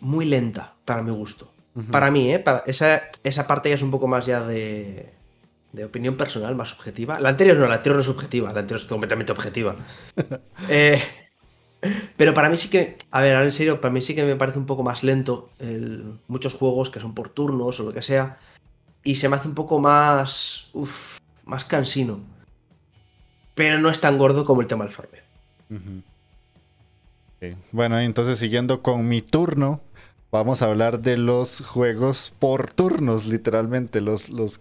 [SPEAKER 2] muy lenta para mi gusto. Para mí, ¿eh? Para- esa, esa parte ya es un poco más ya de, de opinión personal, más subjetiva. La anterior no, la anterior no es subjetiva, la anterior es completamente objetiva. <laughs> Eh, pero para mí sí que, a ver, ahora en serio, para mí sí que me parece un poco más lento muchos juegos que son por turnos o lo que sea. Y se me hace un poco más, uf, más cansino. Pero no es tan gordo como el tema del.
[SPEAKER 1] Ok. Bueno, entonces siguiendo con mi turno, vamos a hablar de los juegos por turnos, literalmente. Los, los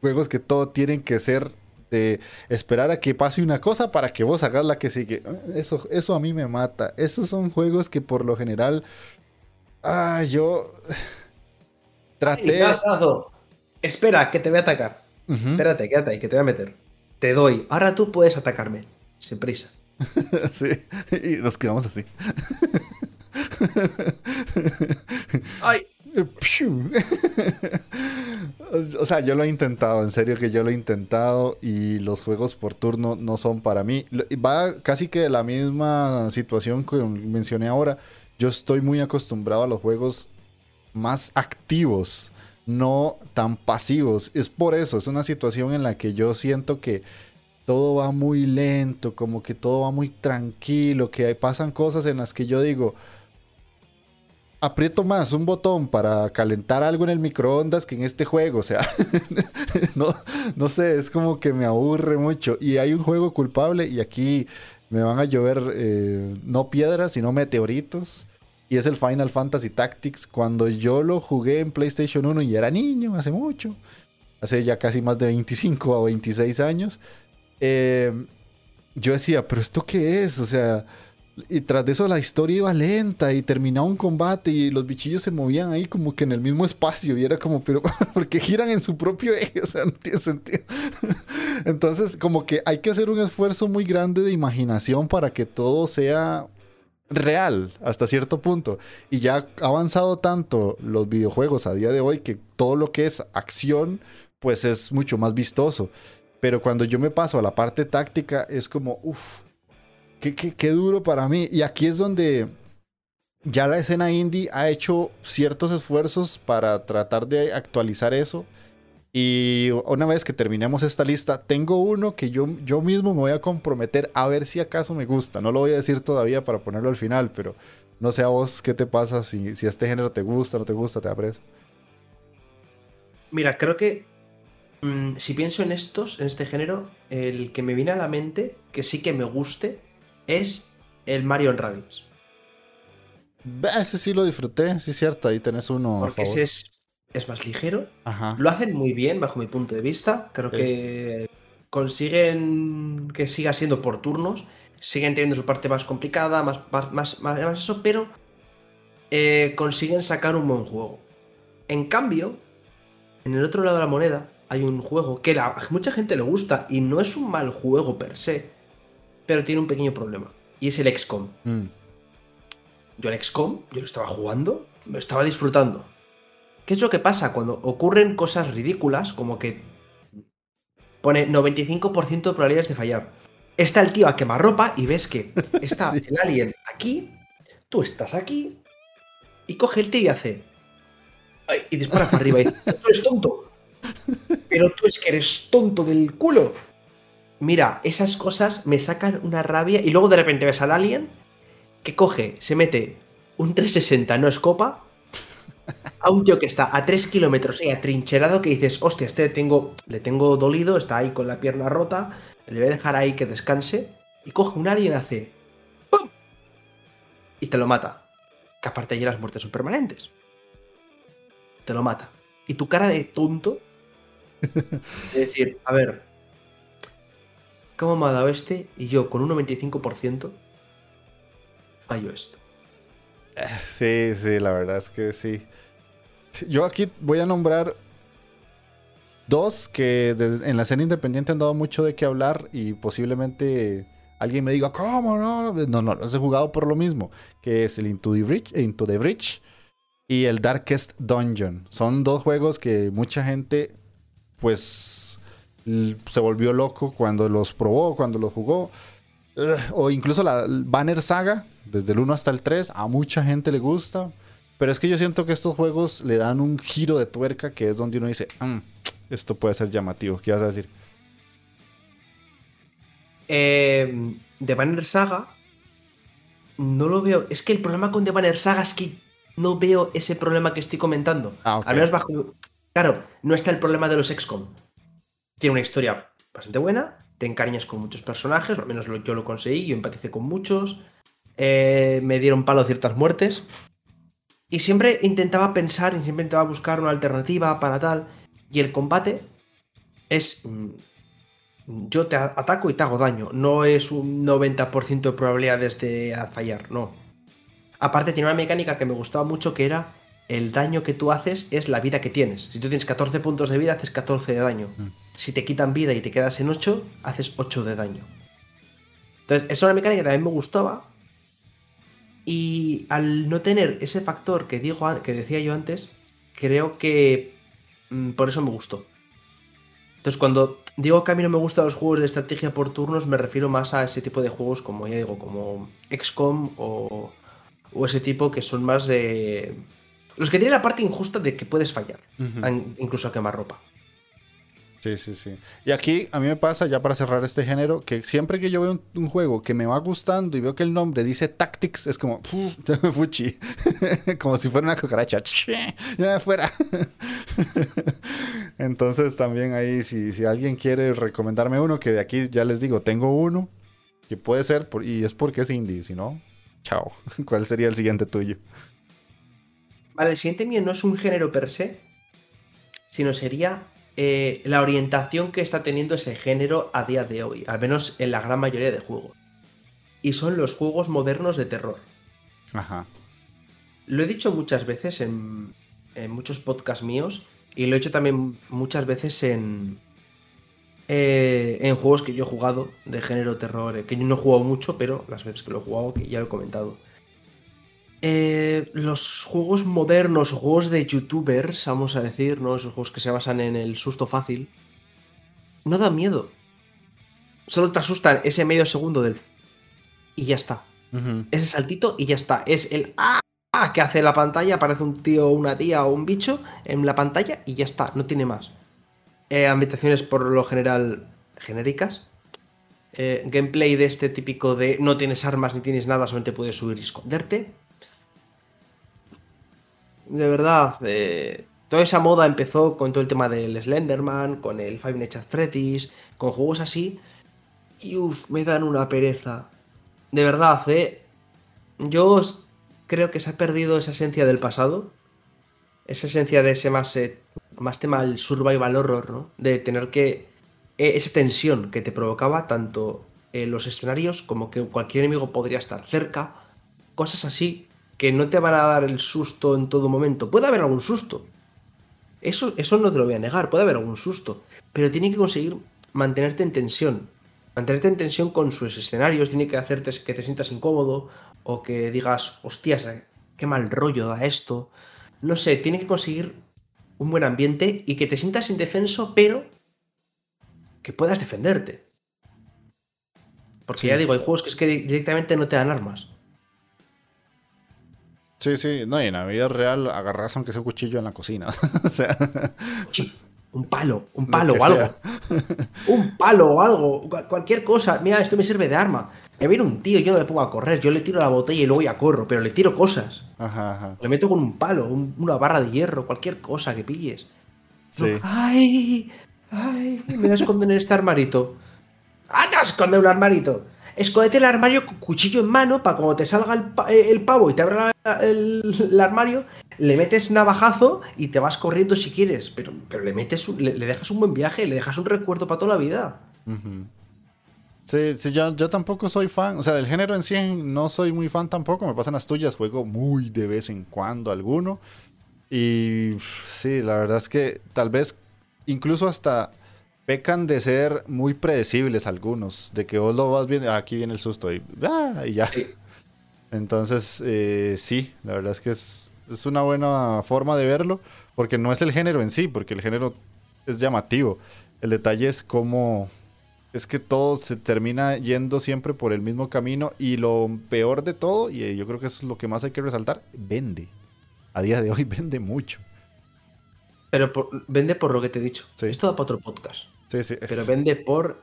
[SPEAKER 1] juegos que todo tienen que ser de esperar a que pase una cosa para que vos hagas la que sigue. Eso, eso a mí me mata. Esos son juegos que por lo general. Ah, yo. <sighs> Traté.
[SPEAKER 2] Espera, que te voy a atacar. Espérate, quédate ahí, que te voy a meter. Te doy. Ahora tú puedes atacarme. Sin prisa. <laughs>
[SPEAKER 1] Sí, y nos quedamos así.
[SPEAKER 2] ¡Ay! <laughs> <laughs>
[SPEAKER 1] O sea, yo lo he intentado, en serio que yo lo he intentado y los juegos por turno no son para mí. Va casi que la misma situación que mencioné ahora. Yo estoy muy acostumbrado a los juegos más activos, no tan pasivos. Es por eso, es una situación en la que yo siento que todo va muy lento, como que todo va muy tranquilo, que pasan cosas en las que yo digo, aprieto más un botón para calentar algo en el microondas que en este juego. O sea, <laughs> no, no sé, es como que me aburre mucho. Y hay un juego culpable y aquí me van a llover eh, no piedras, sino meteoritos. Y es el Final Fantasy Tactics. Cuando yo lo jugué en PlayStation 1 y era niño, hace mucho. Hace ya casi más de 25 o 26 años. eh, yo decía, pero ¿esto qué es? O sea, y tras de eso la historia iba lenta y terminaba un combate y los bichillos se movían ahí como que en el mismo espacio y era como, pero <laughs> porque giran en su propio eje? <laughs> O sea, no. <laughs> Entonces, como que hay que hacer un esfuerzo muy grande de imaginación para que todo sea real hasta cierto punto. Y ya ha avanzado tanto los videojuegos a día de hoy que todo lo que es acción, pues es mucho más vistoso. Pero cuando yo me paso a la parte táctica, es como, uff, qué, duro para mí. Y aquí es donde ya la escena indie ha hecho ciertos esfuerzos para tratar de actualizar eso. Y una vez que terminemos esta lista, tengo uno que yo, yo mismo me voy a comprometer a ver si acaso me gusta. No lo voy a decir todavía para ponerlo al final, pero no sé a vos qué te pasa, si, si este género te gusta, no te gusta, te aprecio.
[SPEAKER 2] Mira, creo que mm, si pienso en estos, en este género, el que me viene a la mente, que sí que me guste, es el Mario Rabbids.
[SPEAKER 1] Ese sí lo disfruté, sí es cierto, ahí tenés uno. a
[SPEAKER 2] Porque
[SPEAKER 1] favor.
[SPEAKER 2] ese es, es más ligero.
[SPEAKER 1] Ajá.
[SPEAKER 2] Lo hacen muy bien, bajo mi punto de vista. Creo
[SPEAKER 1] Sí.
[SPEAKER 2] que consiguen que siga siendo por turnos. Siguen teniendo su parte más complicada, más, más, más, más- más eso, pero eh, consiguen sacar un buen juego. En cambio, en el otro lado de la moneda hay un juego que a mucha gente le gusta y no es un mal juego per se, pero tiene un pequeño problema. Y es el XCOM.
[SPEAKER 1] Mm.
[SPEAKER 2] Yo el XCOM, yo lo estaba jugando, me estaba disfrutando. ¿Qué es lo que pasa cuando ocurren cosas ridículas como que pone 95% de probabilidades de fallar? Está el tío a quemarropa y ves que <laughs> está
[SPEAKER 1] Sí.
[SPEAKER 2] el alien aquí, tú estás aquí, y coge el tío y hace. "Ay", y dispara para arriba y dice: Tú eres tonto. <laughs> Pero tú es que eres tonto del culo. Mira, esas cosas me sacan una rabia. Y luego de repente ves al alien que coge, se mete un 360 no escopa a un tío que está a 3 kilómetros y atrincherado que dices, hostia, este le tengo, le tengo dolido, está ahí con la pierna rota, le voy a dejar ahí que descanse. Y coge un alien, hace ¡pum! y te lo mata. Que aparte allí las muertes son permanentes. Te lo mata. Y tu cara de tonto <laughs> de decir, a ver, ¿cómo me ha dado este? Y yo con un 95% fallo esto.
[SPEAKER 1] Sí, sí, la verdad es que sí. Yo aquí voy a nombrar dos que en la escena independiente han dado mucho de qué hablar y posiblemente alguien me diga, ¿cómo no? No, no, los he jugado por lo mismo, que es el Into the Bridge, Into the Bridge y el Darkest Dungeon. Son dos juegos que mucha gente pues se volvió loco cuando los probó, cuando los jugó. Ugh, o incluso la Banner Saga, desde el 1 hasta el 3, a mucha gente le gusta. Pero es que yo siento que estos juegos le dan un giro de tuerca que es donde uno dice, "Mm, esto puede ser llamativo. ¿Qué vas a decir?
[SPEAKER 2] Eh, The Banner Saga. No lo veo. Es que el problema con The Banner Saga es que no veo ese problema que estoy comentando.
[SPEAKER 1] Ah, ok.
[SPEAKER 2] Al menos bajo. Claro, no está el problema de los XCOM. Tiene una historia bastante buena. Te encariñas con muchos personajes. Al menos yo lo conseguí. Yo empaticé con muchos. eh, me dieron palo ciertas muertes. Y siempre intentaba pensar y siempre intentaba buscar una alternativa para tal. Y el combate es. mm, yo te ataco y te hago daño. No es un 90% de probabilidades de fallar, no. Aparte tiene una mecánica que me gustaba mucho que era el daño que tú haces es la vida que tienes. Si tú tienes 14 puntos de vida, haces 14 de daño.
[SPEAKER 1] Mm.
[SPEAKER 2] Si te quitan vida y te quedas en 8, haces 8 de daño. Entonces, esa es una mecánica que también me gustaba. Y al no tener ese factor que, digo, que decía yo antes, creo que mm, por eso me gustó. Entonces, cuando digo que a mí no me gustan los juegos de estrategia por turnos, me refiero más a ese tipo de juegos como, ya digo, como XCOM o, o ese tipo que son más de... Los que tienen la parte injusta de que puedes fallar, incluso a quemar ropa.
[SPEAKER 1] Sí, sí, sí. Y aquí a mí me pasa, ya para cerrar este género, que siempre que yo veo un, un juego que me va gustando y veo que el nombre dice Tactics, es como, "Fu, ya me fuchi. <laughs> como si fuera una cucaracha. <laughs> ya me fuera. <laughs> Entonces también ahí, si, si alguien quiere recomendarme uno, que de aquí ya les digo, tengo uno, que puede ser, por- y es porque es indie, si no, chao. ¿Cuál sería el siguiente tuyo?
[SPEAKER 2] Vale, el siguiente mío no es un género per se, sino sería eh, la orientación que está teniendo ese género a día de hoy, al menos en la gran mayoría de juegos. Y son los juegos modernos de terror.
[SPEAKER 1] Ajá.
[SPEAKER 2] Lo he dicho muchas veces en, en muchos podcasts míos y lo he hecho también muchas veces en, eh, en juegos que yo he jugado de género terror, eh, que yo no he jugado mucho, pero las veces que lo he jugado, que ya lo he comentado. Eh, los juegos modernos juegos de youtubers, vamos a decir, ¿no? Esos juegos que se basan en el susto fácil, no dan miedo. Solo te asustan ese medio segundo del... Y ya está ese saltito y ya está. Es el ¡ah! que hace la pantalla, aparece un tío, una tía o un bicho en la pantalla y ya está, no tiene más. Eh, ambientaciones por lo general genéricas. Eh, gameplay de este típico de no tienes armas ni tienes nada, solamente puedes subir y esconderte. De verdad, eh, toda esa moda empezó con todo el tema del Slenderman, con el Five Nights at Freddy's, con juegos así. Y uff, me dan una pereza. De verdad, eh. Yo creo que se ha perdido esa esencia del pasado. Esa esencia de ese más, eh, más tema del survival horror, ¿no? De tener que. eh, esa tensión que te provocaba tanto en los escenarios como que cualquier enemigo podría estar cerca. Cosas así. Que no te van a dar el susto en todo momento. Puede haber algún susto. Eso, eso no te lo voy a negar, puede haber algún susto. Pero tiene que conseguir mantenerte en tensión. Mantenerte en tensión con sus escenarios, tiene que hacerte que te sientas incómodo o que digas, hostias, qué mal rollo da esto. No sé, tiene que conseguir un buen ambiente y que te sientas indefenso, pero que puedas defenderte. Porque ya digo, hay juegos que es que directamente no te dan armas.
[SPEAKER 1] Sí, sí, no, y en la vida real agarras aunque sea un cuchillo en la cocina. <laughs> o sea.
[SPEAKER 2] Un palo, <laughs> un palo o algo. un palo o algo, cualquier cosa. Mira, esto me sirve de arma. Me viene un tío, yo no le pongo a correr, yo le tiro la botella y luego ya corro, pero le tiro cosas. Ajá, ajá. Le meto con un palo, una barra de hierro, cualquier cosa que pilles. Sí. ¡Ay! ¡Ay! Me voy a esconder en este armarito. ¡Ah, te esconde un armarito! Escóndete el armario con cuchillo en mano para cuando te salga el, eh, pavo y te abra el, armario, le metes navajazo y te vas corriendo si quieres. Pero, pero le metes le, dejas un buen viaje, le dejas un recuerdo para toda la vida.
[SPEAKER 1] Sí, sí yo, yo, tampoco soy fan. O sea, del género en sí no soy muy fan tampoco. Me pasan las tuyas, juego muy de vez en cuando alguno. Y sí, la verdad es que tal vez incluso hasta pecan de ser muy predecibles algunos, de que vos lo vas viendo, ah, aquí viene el susto y, ah, y ya. Entonces, eh, sí, la verdad es que es, es, una buena forma de verlo, porque no es el género en sí, porque el género es llamativo. El detalle es cómo es que todo se termina yendo siempre por el mismo camino y lo peor de todo, y yo creo que eso es lo que más hay que resaltar, vende. A día de hoy <laughs> vende mucho.
[SPEAKER 2] Pero vende por lo que te he dicho. Esto da para otro podcast. Pero vende por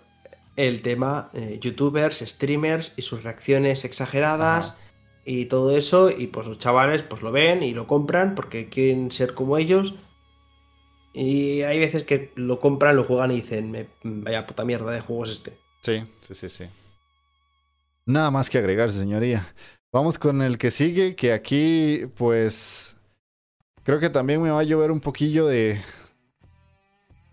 [SPEAKER 2] el tema eh, youtubers, streamers y sus reacciones exageradas y todo eso. Y pues los chavales pues lo ven y lo compran porque quieren ser como ellos. Y hay veces que lo compran, lo juegan y dicen, vaya puta mierda de juegos este.
[SPEAKER 1] Sí, sí, sí, sí. Nada más que agregarse, señoría. Vamos con el que sigue, que aquí pues creo que también me va a llover un poquillo de,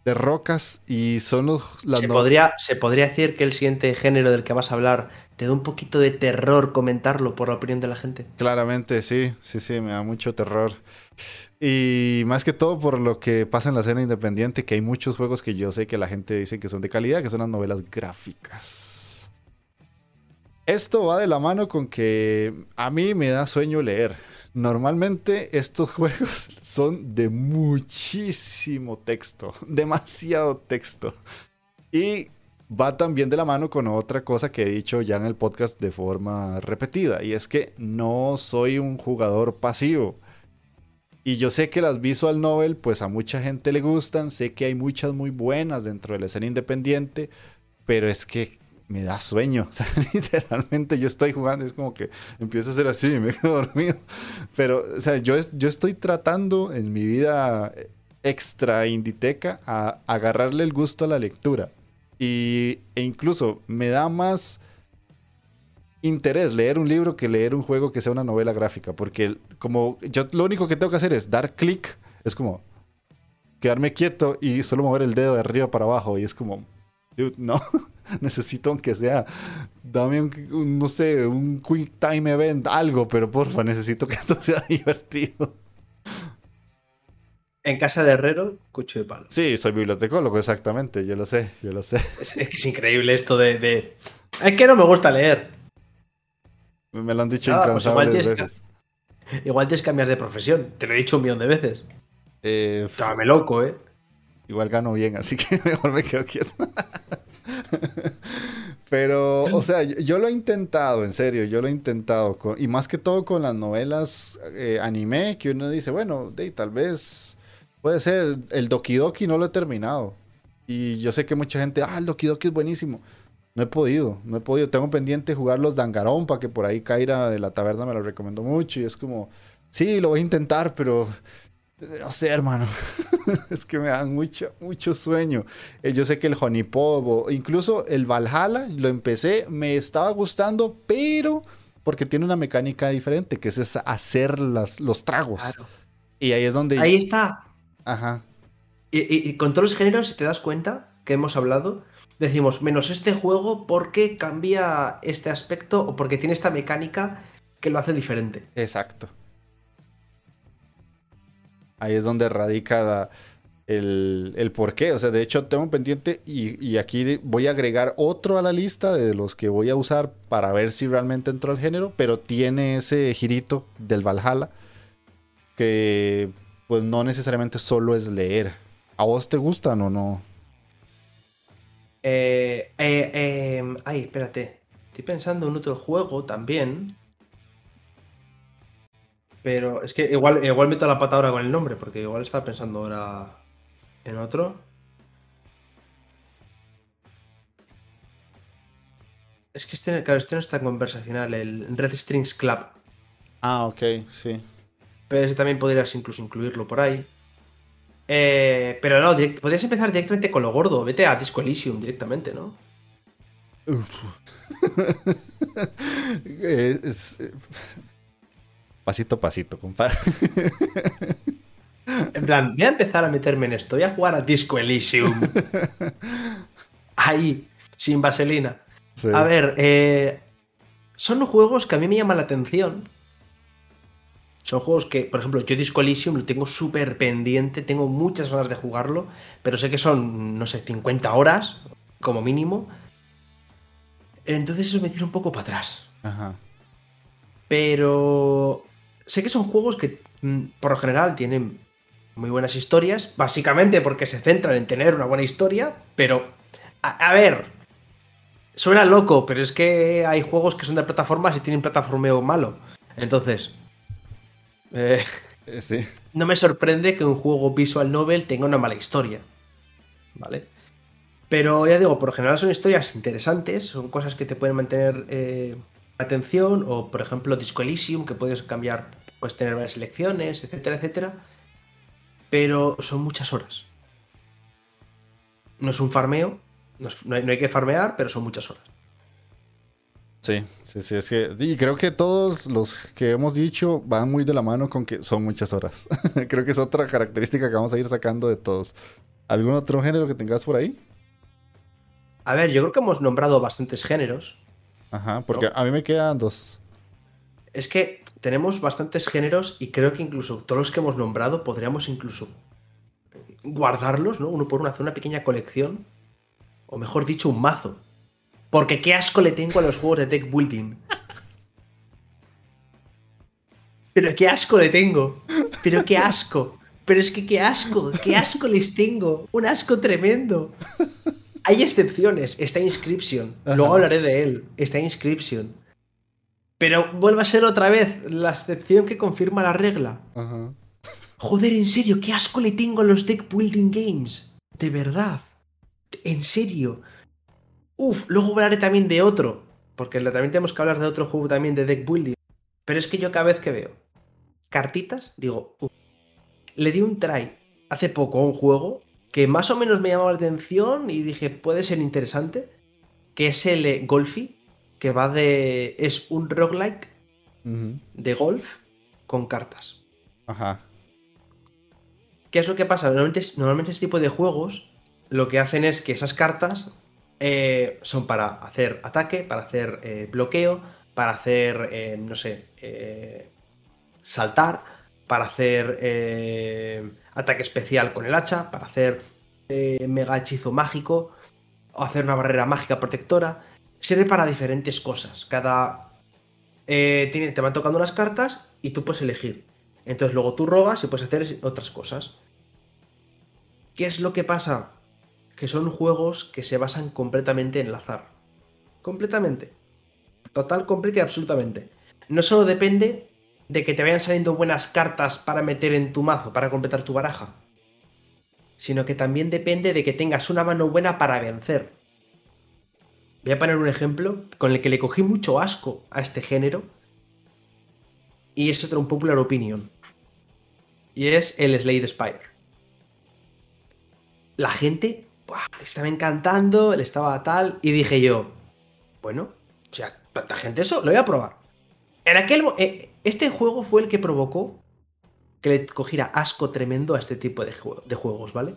[SPEAKER 1] de rocas y son los...
[SPEAKER 2] se, podría, se podría decir que el siguiente género del que vas a hablar te da un poquito de terror comentarlo por la opinión de la gente.
[SPEAKER 1] Claramente, sí, sí, sí, me da mucho terror. Y más que todo por lo que pasa en la escena independiente, que hay muchos juegos que yo sé que la gente dice que son de calidad, que son las novelas gráficas. Esto va de la mano con que a mí me da sueño leer. Normalmente estos <laughs> juegos son de muchísimo texto, <laughs> demasiado texto. Y va también de la mano con otra cosa que he dicho ya en el podcast de forma repetida, y es que no soy un jugador pasivo. Y yo sé que las visual novel, pues a mucha gente le gustan, sé que hay muchas muy buenas dentro de la escena independiente, pero es que me da sueño. <laughs> Literalmente yo estoy jugando, es como que empiezo a ser así y me quedo <laughs> dormido. Pero, o sea, yo, yo estoy tratando en mi vida extra inditeca a agarrarle el gusto a la lectura. Y, e incluso me da más interés leer un libro que leer un juego que sea una novela gráfica. Porque como yo lo único que tengo que hacer es dar clic, es como quedarme quieto y solo mover el dedo de arriba para abajo. Y es como, no. <laughs> <laughs> necesito aunque sea, dame un, no sé, un quick time event, algo, pero porfa, necesito que <laughs> esto sea divertido.
[SPEAKER 2] En casa de herrero, cucho de palo.
[SPEAKER 1] Sí, soy bibliotecólogo, exactamente, yo lo sé, yo lo sé.
[SPEAKER 2] Es, que es increíble esto de, Es que no me gusta leer.
[SPEAKER 1] Me lo han dicho ah, pues igual veces.
[SPEAKER 2] igual tienes que cambiar de profesión, te lo he dicho un millón de veces. Eh, loco, ¿eh?
[SPEAKER 1] Igual gano bien, así que <laughs> mejor me quedo quieto. <laughs> Pero, o sea, yo lo he intentado, en serio, yo lo he intentado. y más que todo con las novelas eh, anime, que uno dice, bueno, tal vez puede ser. El Doki Doki no lo he terminado. Y yo sé que mucha gente, ah, el Doki Doki es buenísimo. No he podido, no he podido. Tengo pendiente jugar los Dangarompa, que por ahí Kaira de la taberna me lo recomendó mucho. Y es como, sí, lo voy a intentar, pero no sé, hermano. <laughs> es que me dan mucho, mucho sueño. Eh, yo sé que el Honeypot, incluso el Valhalla, lo empecé, me estaba gustando, pero porque tiene una mecánica diferente, que es hacer las, los tragos. Y ahí es donde.
[SPEAKER 2] Ahí está. Ajá. Y, con todos los géneros, si te das cuenta que hemos hablado, decimos menos este juego porque cambia este aspecto o porque tiene esta mecánica que lo hace diferente.
[SPEAKER 1] Exacto. Ahí es donde radica el, el por qué. O sea, de hecho, tengo pendiente y, y, aquí voy a agregar otro a la lista de los que voy a usar para ver si realmente entró al género, pero tiene ese girito del Valhalla que pues no necesariamente solo es leer. ¿A vos te gustan o no?
[SPEAKER 2] Eh, eh, eh, ay, espérate. Estoy pensando en otro juego también. Pero es que igual, igual meto la pata ahora con el nombre, porque igual estaba pensando ahora en otro. Es que este, claro, este no está conversacional, el Red Strings Club.
[SPEAKER 1] Ah, ok, sí.
[SPEAKER 2] Pero ese también podrías incluso incluirlo por ahí. Eh, pero no, podrías empezar directamente con lo gordo. Vete a Disco Elysium directamente, ¿no? <laughs>
[SPEAKER 1] es, pasito a pasito, compadre. <laughs>
[SPEAKER 2] En plan, voy a empezar a meterme en esto. Voy a jugar a Disco Elysium. <laughs> Ahí, sin vaselina. A ver, eh, son juegos que a mí me llaman la atención. Son juegos que, por ejemplo, yo Disco Elysium lo tengo súper pendiente, tengo muchas ganas de jugarlo, pero sé que son, no sé, 50 horas como mínimo. Entonces eso me tira un poco para atrás.
[SPEAKER 1] Ajá.
[SPEAKER 2] Pero sé que son juegos que mm, por lo general tienen muy buenas historias, básicamente porque se centran en tener una buena historia, pero a, ver, suena loco, pero es que hay juegos que son de plataformas y tienen plataformeo malo. Entonces, eh,
[SPEAKER 1] eh, sí.
[SPEAKER 2] no me sorprende que un juego visual novel tenga una mala historia. ¿Vale? Pero ya digo, por lo general son historias interesantes, son cosas que te pueden mantener eh, atención, o por ejemplo Disco Elysium, que puedes cambiar, puedes tener varias selecciones, etcétera, etcétera pero son muchas horas. No es un farmeo, no, hay, que farmear, pero son muchas horas.
[SPEAKER 1] Sí, sí, sí, es que y creo que todos los que hemos dicho van muy de la mano con que son muchas horas. <laughs> creo que es otra característica que vamos a ir sacando de todos. ¿Algún otro género que tengas por ahí?
[SPEAKER 2] A ver, yo creo que hemos nombrado bastantes géneros.
[SPEAKER 1] Ajá, porque a mí me quedan dos.
[SPEAKER 2] Es que tenemos bastantes géneros y creo que incluso todos los que hemos nombrado podríamos incluso guardarlos, ¿no? Uno por uno, hacer una pequeña colección. O mejor dicho, un mazo. Porque qué asco le tengo a los juegos de deck building. Pero qué asco le tengo. Pero qué asco. Pero es que qué asco. Qué asco les tengo. Un asco tremendo. Hay excepciones. Está Inscription. Luego hablaré de él. Está Inscription. Pero vuelve a ser otra vez la excepción que confirma la regla. Joder, en serio, qué asco le tengo a los deck building games. De verdad. En serio. Uf, luego hablaré también de otro. Porque también tenemos que hablar de otro juego también de deck building. Pero es que yo cada vez que veo cartitas, digo, le di un try hace poco a un juego que más o menos me llamó la atención y dije, puede ser interesante. Que es el Golfi que va de. es un roguelike de golf con cartas.
[SPEAKER 1] Ajá.
[SPEAKER 2] ¿Qué es lo que pasa? Normalmente, normalmente este tipo de juegos lo que hacen es que esas cartas eh, son para hacer ataque, para hacer eh, bloqueo, para hacer, eh, no sé, saltar, para hacer ataque especial con el hacha, para hacer mega hechizo mágico, o hacer una barrera mágica protectora sirve para diferentes cosas. Cada. Eh, te van tocando las cartas y tú puedes elegir. Entonces luego tú rogas y puedes hacer otras cosas. ¿Qué es lo que pasa? Que son juegos que se basan completamente en el azar. Completamente. Total, completa y absolutamente. No solo depende de que te vayan saliendo buenas cartas para meter en tu mazo, para completar tu baraja. Sino que también depende de que tengas una mano buena para vencer. Voy a poner un ejemplo con el que le cogí mucho asco a este género. Y es otra un popular opinion. Y es el Slade Spire. La gente le estaba encantando, le estaba tal. Y dije yo, bueno, o sea, tanta gente eso, lo voy a probar. En aquel eh, este juego fue el que provocó que le cogiera asco tremendo a este tipo de, de juegos, ¿vale?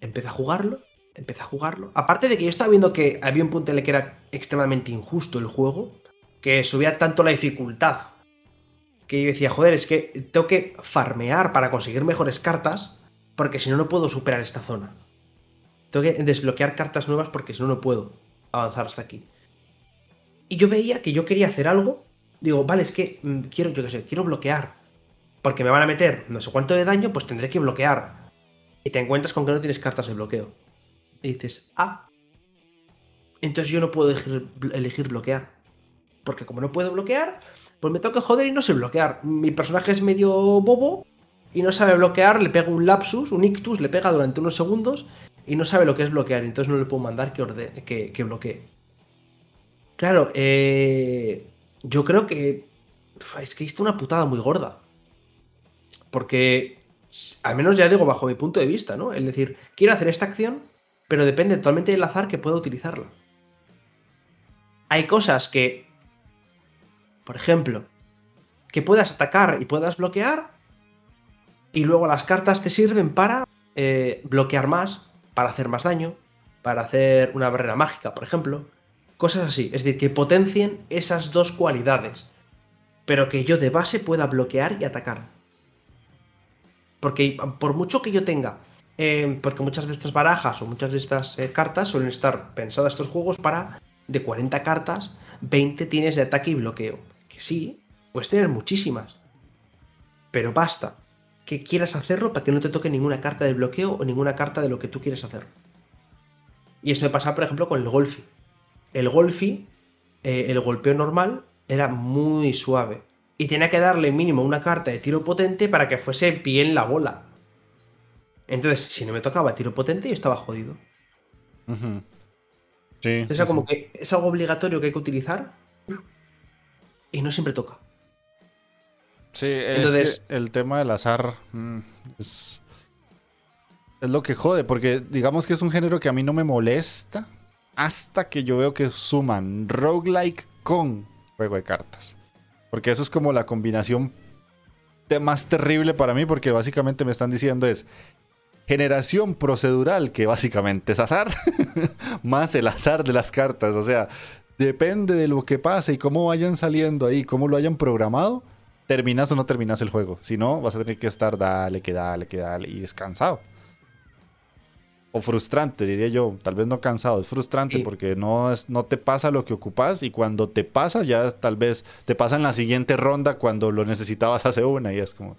[SPEAKER 2] Empecé a jugarlo empecé a jugarlo. Aparte de que yo estaba viendo que había un punto en el que era extremadamente injusto el juego, que subía tanto la dificultad que yo decía, joder, es que tengo que farmear para conseguir mejores cartas, porque si no, no puedo superar esta zona. Tengo que desbloquear cartas nuevas porque si no, no puedo avanzar hasta aquí. Y yo veía que yo quería hacer algo. Digo, vale, es que mm, quiero, yo qué sé, quiero bloquear. Porque me van a meter no sé cuánto de daño, pues tendré que bloquear. Y te encuentras con que no tienes cartas de bloqueo. Y dices, ah. Entonces yo no puedo elegir, elegir bloquear. Porque como no puedo bloquear, pues me que joder y no sé bloquear. Mi personaje es medio bobo y no sabe bloquear, le pega un lapsus, un ictus, le pega durante unos segundos y no sabe lo que es bloquear, entonces no le puedo mandar que, ordene, que, bloquee. Claro, eh, yo creo que es que hice una putada muy gorda. Porque, al menos ya digo, bajo mi punto de vista, ¿no? Es decir, quiero hacer esta acción, pero depende totalmente del azar que pueda utilizarla. Hay cosas que, por ejemplo, que puedas atacar y puedas bloquear, y luego las cartas te sirven para eh, bloquear más, para hacer más daño, para hacer una barrera mágica, por ejemplo. Cosas así, es decir, que potencien esas dos cualidades, pero que yo de base pueda bloquear y atacar. Porque por mucho que yo tenga, eh, porque muchas de estas barajas o muchas de estas eh, cartas suelen estar pensadas estos juegos para, de 40 cartas, 20 tienes de ataque y bloqueo. Que sí, puedes tener muchísimas. Pero basta que quieras hacerlo para que no te toque ninguna carta de bloqueo o ninguna carta de lo que tú quieres hacer. Y esto me pasa, por ejemplo, con el Golfi. El Golfi, eh, el golpeo normal, era muy suave. Y tenía que darle mínimo una carta de tiro potente para que fuese bien la bola. Entonces, si no me tocaba tiro potente, yo estaba jodido.
[SPEAKER 1] Sí.
[SPEAKER 2] O sea, como que es algo obligatorio que hay que utilizar. Y no siempre toca.
[SPEAKER 1] Sí, es el tema del azar mm, es, lo que jode, porque digamos que es un género que a mí no me molesta hasta que yo veo que suman roguelike con juego de cartas. Porque eso es como la combinación más terrible para mí, porque básicamente me están diciendo es generación procedural, que básicamente es azar, <laughs> más el azar de las cartas. O sea, depende de lo que pase y cómo vayan saliendo ahí, cómo lo hayan programado terminas o no terminas el juego. Si no, vas a tener que estar dale, que dale, que dale. Y es cansado. O frustrante, diría yo. Tal vez no cansado, es frustrante porque no, es, no te pasa lo que ocupas y cuando te pasa ya tal vez te pasa en la siguiente ronda cuando lo necesitabas <laughs> hace una y es como,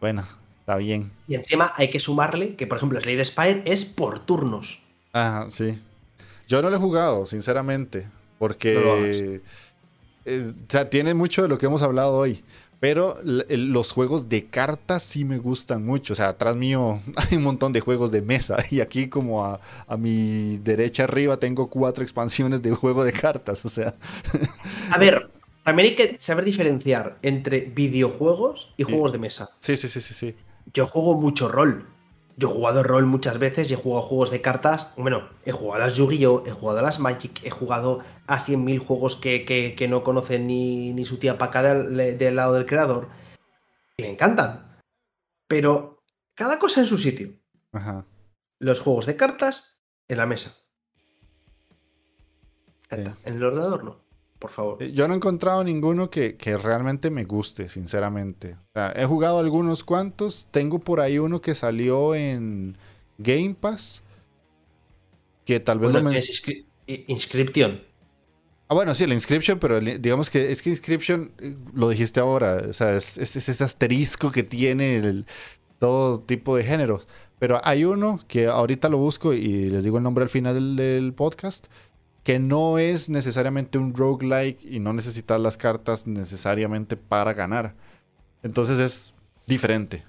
[SPEAKER 1] bueno, está bien.
[SPEAKER 2] Y encima hay que sumarle que, por ejemplo, Slade Spire es por turnos.
[SPEAKER 1] Ajá, sí. Yo no lo he jugado, sinceramente, porque... Eh, o sea, tiene mucho de lo que hemos hablado hoy. Pero los juegos de cartas sí me gustan mucho. O sea, atrás mío <laughs> hay un montón de juegos de mesa. <laughs> Y aquí como a, mi derecha arriba tengo cuatro expansiones de juego de cartas. O sea...
[SPEAKER 2] A ver, también hay que saber diferenciar entre videojuegos y juegos de mesa.
[SPEAKER 1] Sí, sí, sí, sí, sí.
[SPEAKER 2] Yo juego mucho rol. Yo he jugado rol muchas veces y he jugado juegos de cartas. Bueno, he jugado a las Yu-Gi-Oh!, he jugado a las Magic, he jugado a 100.000 juegos que, no conocen ni, su tía paca del, del lado del creador. Y me encantan. Pero cada cosa en su sitio.
[SPEAKER 1] Ajá.
[SPEAKER 2] Los juegos de cartas en la mesa. En el ordenador no por favor.
[SPEAKER 1] Eh, yo no he encontrado ninguno que, realmente me guste, sinceramente. he jugado algunos cuantos. Tengo por ahí uno que salió en Game Pass. Que tal vez
[SPEAKER 2] lo es Inscription.
[SPEAKER 1] Ah, bueno, sí, la Inscription, pero digamos que es que Inscription, eh, lo dijiste ahora, o sea, es, ese asterisco que tiene todo tipo de géneros. Pero hay uno que ahorita lo busco y les digo el nombre al final del podcast que no es necesariamente un roguelike y no necesitas las cartas necesariamente para ganar. Entonces es diferente.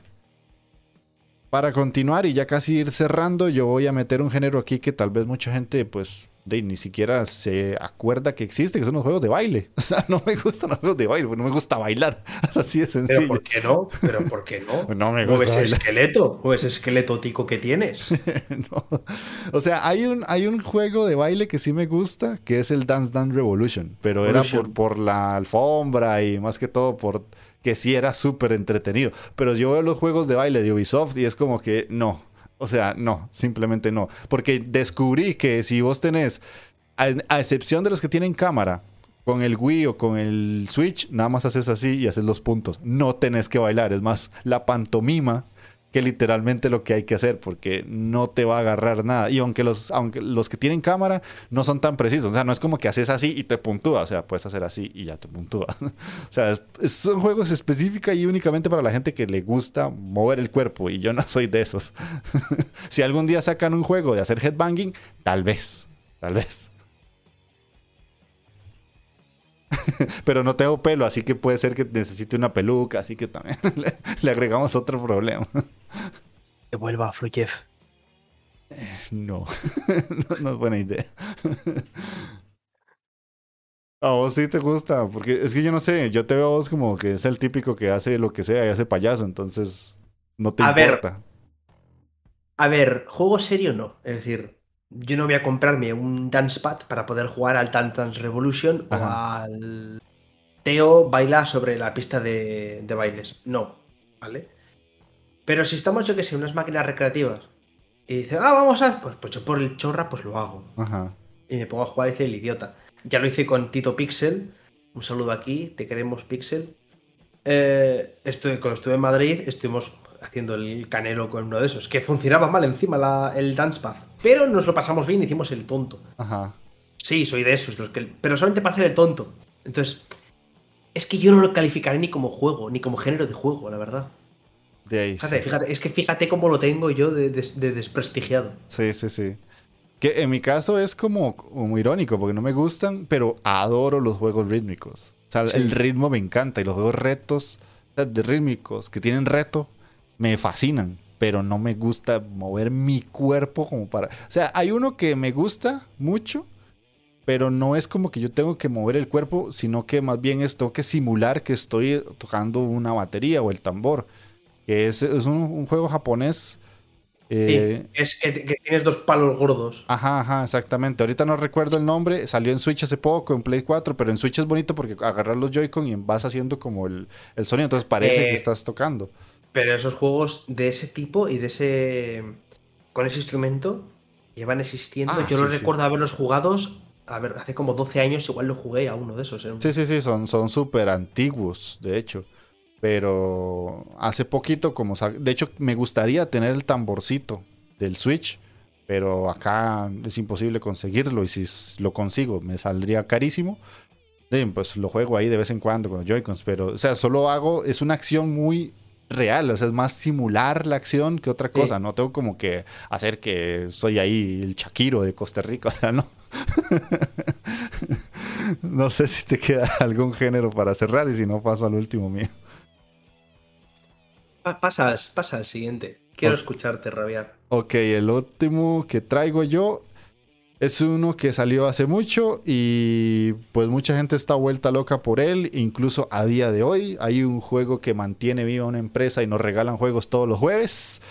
[SPEAKER 1] Para continuar y ya casi ir cerrando, yo voy a meter un género aquí que tal vez mucha gente pues de, ni siquiera se acuerda que existe, que son los juegos de baile. <laughs> O sea, no me gustan los juegos de baile, no me gusta bailar. <laughs> Así de sencillo.
[SPEAKER 2] ¿Pero por qué no? ¿Pero por qué no? <laughs>
[SPEAKER 1] no me gusta.
[SPEAKER 2] ¿O ese esqueleto? ¿O ese esqueleto tico que tienes?
[SPEAKER 1] no. O sea, hay un, hay un juego de baile que sí me gusta, que es el Dance Dance Revolution. Pero era por, por la alfombra y más que todo por que sí era súper entretenido. Pero yo veo los juegos de baile de Ubisoft y es como que no. O sea, no, simplemente no. Porque descubrí que si vos tenés, a, excepción de los que tienen cámara, Con el Wii o con el Switch, nada más haces así y haces los puntos. No tenés que bailar. Es más, la pantomima que literalmente lo que hay que hacer porque no te va a agarrar nada. Y aunque los, aunque los que tienen cámara no son tan precisos, o sea, no es como que haces así y te puntúa, o sea, puedes hacer así y ya te puntúa. <laughs> o sea, son juegos específicos y únicamente para la gente que le gusta mover el cuerpo y yo no soy de esos. <laughs> si algún día sacan un juego de hacer headbanging, tal vez, tal vez. <laughs> Pero no tengo pelo, así que puede ser que necesite una peluca, así que también le, agregamos otro problema.
[SPEAKER 2] Que vuelva a
[SPEAKER 1] eh, <laughs> no. no, es buena idea. <laughs> A vos sí te gusta, porque es que yo no sé, yo te veo a vos como que es el típico que hace lo que sea y hace payaso, entonces no te importa.
[SPEAKER 2] a ver, juego serio no, es decir, yo no voy a comprarme un dance pad para poder jugar al Dance Dance Revolution o al Teo baila sobre la pista de, bailes. No, ¿vale? Pero si estamos, yo que sé, unas máquinas recreativas y dice, ah, vamos a. Pues, pues yo por el chorra, pues lo hago. Y me pongo a jugar y dice el idiota. Ya lo hice con Tito Pixel. Un saludo aquí, te queremos Pixel. Eh, cuando estuve en Madrid, estuvimos haciendo el canelo con uno de esos, que funcionaba mal encima el dance pad. Pero nos lo pasamos bien y hicimos el tonto. Ajá. Sí, soy de esos, los que, pero solamente para hacer el tonto. Entonces, es que yo no lo calificaré ni como juego, ni como género de juego, la verdad.
[SPEAKER 1] De ahí.
[SPEAKER 2] Fíjate, fíjate, es que fíjate cómo lo tengo yo de, desprestigiado.
[SPEAKER 1] Sí, sí, sí. Que en mi caso es como, como, irónico, porque no me gustan, pero adoro los juegos rítmicos. O sea, el ritmo me encanta y los juegos retos de rítmicos que tienen reto me fascinan, pero no me gusta mover mi cuerpo como para... O sea, hay uno que me gusta mucho, pero no es como que yo tengo que mover el cuerpo, sino que más bien es tengo que simular que estoy tocando una batería o el tambor, que es, un, juego japonés.
[SPEAKER 2] Eh, es que, tienes dos palos gordos.
[SPEAKER 1] Ajá, ajá, exactamente. Ahorita no recuerdo el nombre, salió en Switch hace poco, en Play 4, pero en Switch es bonito porque agarras los Joy-Con y vas haciendo como el, sonido, entonces parece que eh, estás tocando.
[SPEAKER 2] Pero esos juegos de ese tipo y de ese. con ese instrumento llevan existiendo. Ah, Yo no recuerdo haberlos jugados. A ver, hace como 12 años igual lo jugué a uno de esos. ¿eh?
[SPEAKER 1] Sí, sí, sí, son súper antiguos, de hecho. Pero hace poquito, como. De hecho, me gustaría tener el tamborcito del Switch. Pero acá es imposible conseguirlo. Y si lo consigo, me saldría carísimo. pues lo juego ahí de vez en cuando con los Joy-Cons. Pero, o sea, solo hago. Es una acción muy real, o sea, es más simular la acción que otra cosa, no tengo como que hacer que soy ahí el Shakiro de Costa Rica, <laughs> o sea, no. <laughs> no sé si te queda <laughs> algún género para cerrar y si no paso al último mío.
[SPEAKER 2] Pasa, pasa al siguiente. Quiero escucharte rabiar.
[SPEAKER 1] Ok, el último que traigo yo es uno que salió hace mucho y pues mucha gente está vuelta loca por él, incluso a día de hoy. Hay un juego que mantiene viva una empresa y nos regalan juegos todos los jueves.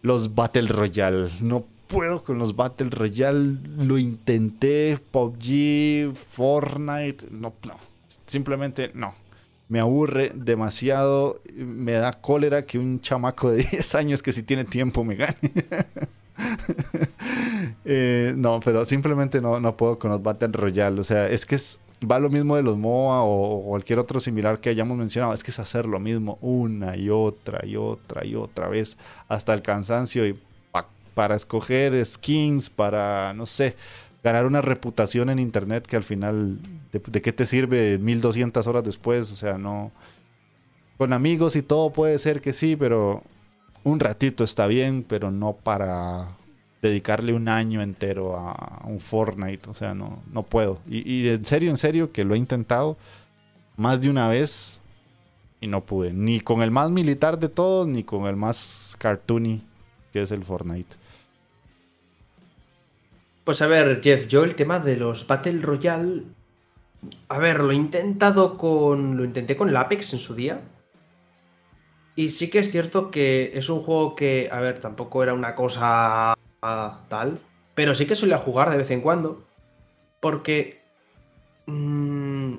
[SPEAKER 1] Los Battle Royale. No puedo con los Battle Royale. Lo intenté, PUBG, Fortnite. No, no. Simplemente no. Me aburre demasiado. Me da cólera que un chamaco de <laughs> 10 años que si tiene tiempo me gane. <laughs> Eh, no, pero simplemente no, no puedo con los Battle Royale. O sea, es que es, va lo mismo de los MOA o, cualquier otro similar que hayamos mencionado. Es que es hacer lo mismo una y otra y otra y otra vez hasta el cansancio y para escoger skins, para, no sé, ganar una reputación en internet que al final, ¿de, qué te sirve 1200 horas después? O sea, no... Con amigos y todo puede ser que sí, pero un ratito está bien, pero no para dedicarle un año entero a un Fortnite. O sea, no, no puedo. Y, en serio, en serio, que lo he intentado más de una vez y no pude. Ni con el más militar de todos, ni con el más cartoony, que es el Fortnite.
[SPEAKER 2] Pues a ver, Jeff, yo el tema de los Battle Royale. A ver, lo he intentado con. Lo intenté con el Apex en su día. Y sí que es cierto que es un juego que, a ver, tampoco era una cosa tal, pero sí que solía jugar de vez en cuando, porque mmm,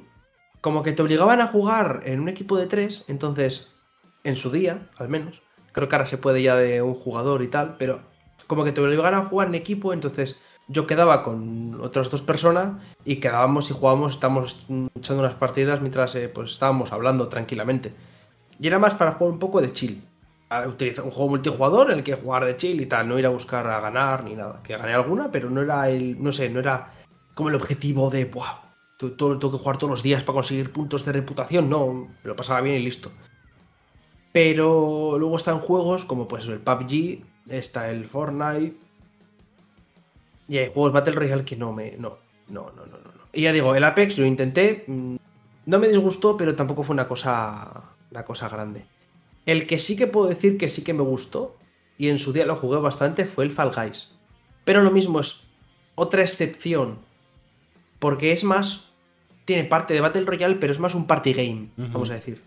[SPEAKER 2] como que te obligaban a jugar en un equipo de tres, entonces, en su día, al menos, creo que ahora se puede ya de un jugador y tal, pero como que te obligaban a jugar en equipo, entonces yo quedaba con otras dos personas y quedábamos y jugábamos, estábamos echando unas partidas mientras eh, pues estábamos hablando tranquilamente. Y era más para jugar un poco de chill. Utilizar un juego multijugador en el que jugar de chill y tal, no ir a buscar a ganar ni nada. Que gané alguna, pero no era el, no sé, no era como el objetivo de, wow, tengo que jugar todos los días para conseguir puntos de reputación. No, lo pasaba bien y listo. Pero luego están juegos como pues el PUBG, está el Fortnite, y hay juegos Battle Royale que no me. No, no, no, no, no. Y ya digo, el Apex lo intenté. Mm, no me disgustó, pero tampoco fue una cosa. Una cosa grande. El que sí que puedo decir que sí que me gustó. Y en su día lo jugué bastante. Fue el Fall Guys. Pero lo mismo es otra excepción. Porque es más. Tiene parte de Battle Royale, pero es más un party game, vamos a decir.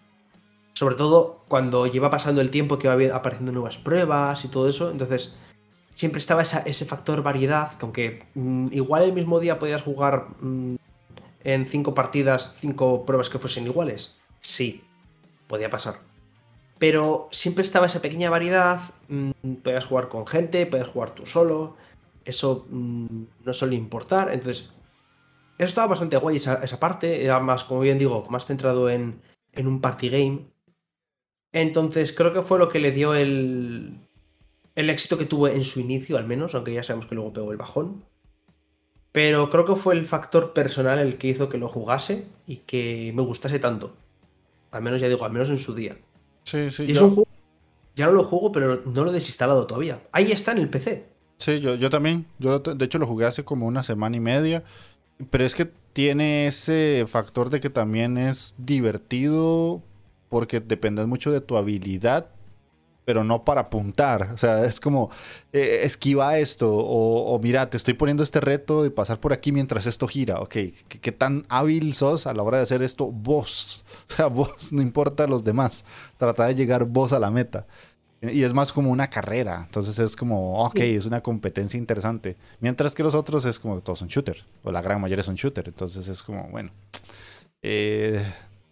[SPEAKER 2] Sobre todo cuando lleva pasando el tiempo que va apareciendo nuevas pruebas y todo eso. Entonces, siempre estaba ese factor variedad, que aunque mm, igual el mismo día podías jugar mm, en cinco partidas, cinco pruebas que fuesen iguales. Sí, podía pasar. Pero siempre estaba esa pequeña variedad, mm, podías jugar con gente, podías jugar tú solo, eso no suele importar, entonces eso estaba bastante guay esa, esa, parte, era más, como bien digo, más centrado en, en un party game. Entonces creo que fue lo que le dio el, el éxito que tuvo en su inicio, al menos, aunque ya sabemos que luego pegó el bajón. Pero creo que fue el factor personal el que hizo que lo jugase y que me gustase tanto. Al menos ya digo, al menos en su día.
[SPEAKER 1] Sí, sí.
[SPEAKER 2] Y es un juego. Ya no lo juego, pero no lo he desinstalado todavía. Ahí está en el PC.
[SPEAKER 1] Sí, yo, yo también. Yo de hecho lo jugué hace como una semana y media. Pero es que tiene ese factor de que también es divertido porque dependes mucho de tu habilidad pero no para apuntar. O sea, es como, eh, esquiva esto, o, mira, te estoy poniendo este reto de pasar por aquí mientras esto gira. Ok, ¿qué, tan hábil sos a la hora de hacer esto vos? <laughs> O sea, vos, no importa los demás. Trata de llegar vos a la meta. Y es más como una carrera. Entonces es como, ok, es una competencia interesante. Mientras que los otros es como todos son shooter. O la gran mayoría son shooter. Entonces es como, bueno. Eh,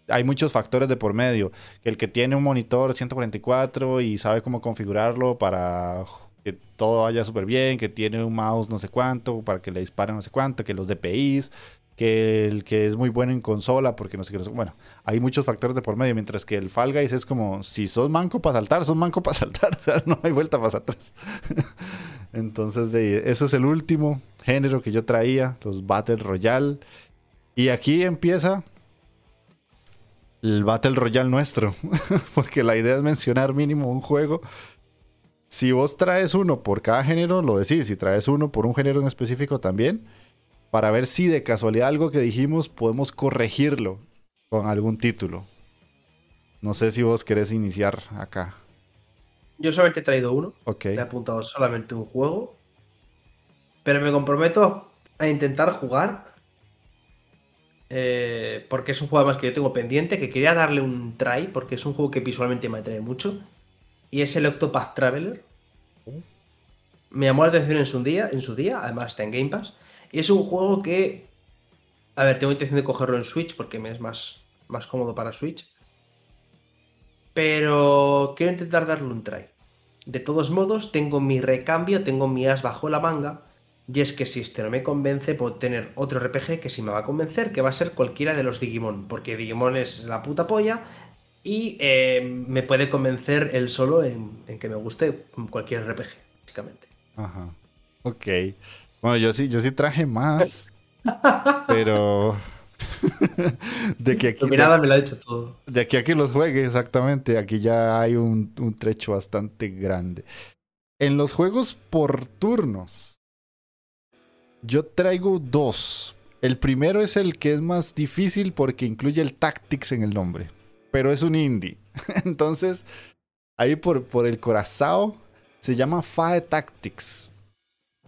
[SPEAKER 1] hay muchos factores de por medio. El que tiene un monitor 144 y sabe cómo configurarlo para que todo vaya súper bien, que tiene un mouse no sé cuánto, para que le disparen no sé cuánto, que los DPIs, que el que es muy bueno en consola, porque no sé qué. Bueno, hay muchos factores de por medio, mientras que el Fall Guys es como, si sos manco para saltar, sos manco para <laughs> saltar, o sea, no hay vuelta para atrás. <laughs> Entonces, eso es el último género que yo traía, los Battle Royale. Y aquí empieza el Battle Royale nuestro. <laughs> Porque la idea es mencionar mínimo un juego. Si vos traes uno por cada género, lo decís. Si traes uno por un género en específico también. Para ver si de casualidad algo que dijimos podemos corregirlo con algún título. No sé si vos querés iniciar acá.
[SPEAKER 2] Yo solamente he traído uno.
[SPEAKER 1] Ok.
[SPEAKER 2] He apuntado solamente un juego. Pero me comprometo a intentar jugar eh, porque es un juego más que yo tengo pendiente, que quería darle un try, porque es un juego que visualmente me atrae mucho. Y es el Octopath Traveler. Oh. Me llamó la atención en su día, en su día, además está en Game Pass. Y es un juego que. A ver, tengo intención de cogerlo en Switch porque me es más, más cómodo para Switch. Pero quiero intentar darle un try. De todos modos, tengo mi recambio, tengo mi as bajo la manga y es que si este no me convence, puedo tener otro RPG que sí me va a convencer, que va a ser cualquiera de los Digimon, porque Digimon es la puta polla y eh, me puede convencer él solo en, que me guste cualquier RPG, básicamente.
[SPEAKER 1] Ajá. Ok. Bueno, yo sí, yo sí traje más, <laughs> pero... <laughs>
[SPEAKER 2] de que aquí, tu mirada me lo ha dicho todo.
[SPEAKER 1] De aquí a que los juegue, exactamente. Aquí ya hay un, un trecho bastante grande. En los juegos por turnos, yo traigo dos. El primero es el que es más difícil porque incluye el Tactics en el nombre. Pero es un indie. <laughs> Entonces, ahí por, por el corazón se llama Fae Tactics.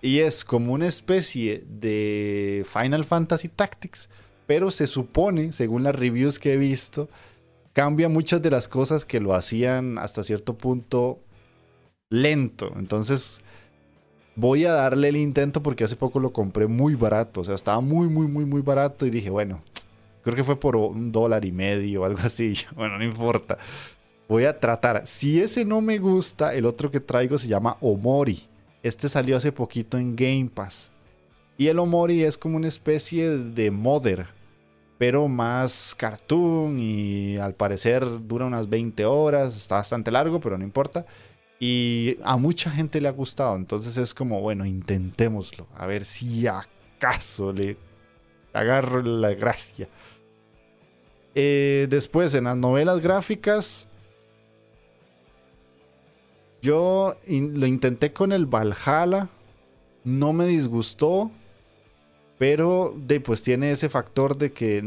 [SPEAKER 1] Y es como una especie de Final Fantasy Tactics. Pero se supone, según las reviews que he visto, cambia muchas de las cosas que lo hacían hasta cierto punto lento. Entonces, voy a darle el intento porque hace poco lo compré muy barato. O sea, estaba muy, muy, muy, muy barato. Y dije, bueno, creo que fue por un dólar y medio o algo así. <laughs> Bueno, no importa. Voy a tratar. Si ese no me gusta, el otro que traigo se llama Omori. Este salió hace poquito en Game Pass. Y el Omori es como una especie de Mother, pero más cartoon y al parecer dura unas 20 horas, está bastante largo, pero no importa. Y a mucha gente le ha gustado, entonces es como, bueno, intentémoslo, a ver si acaso le agarro la gracia. Eh, después, en las novelas gráficas, yo lo intenté con el Valhalla, no me disgustó, pero de, pues tiene ese factor de que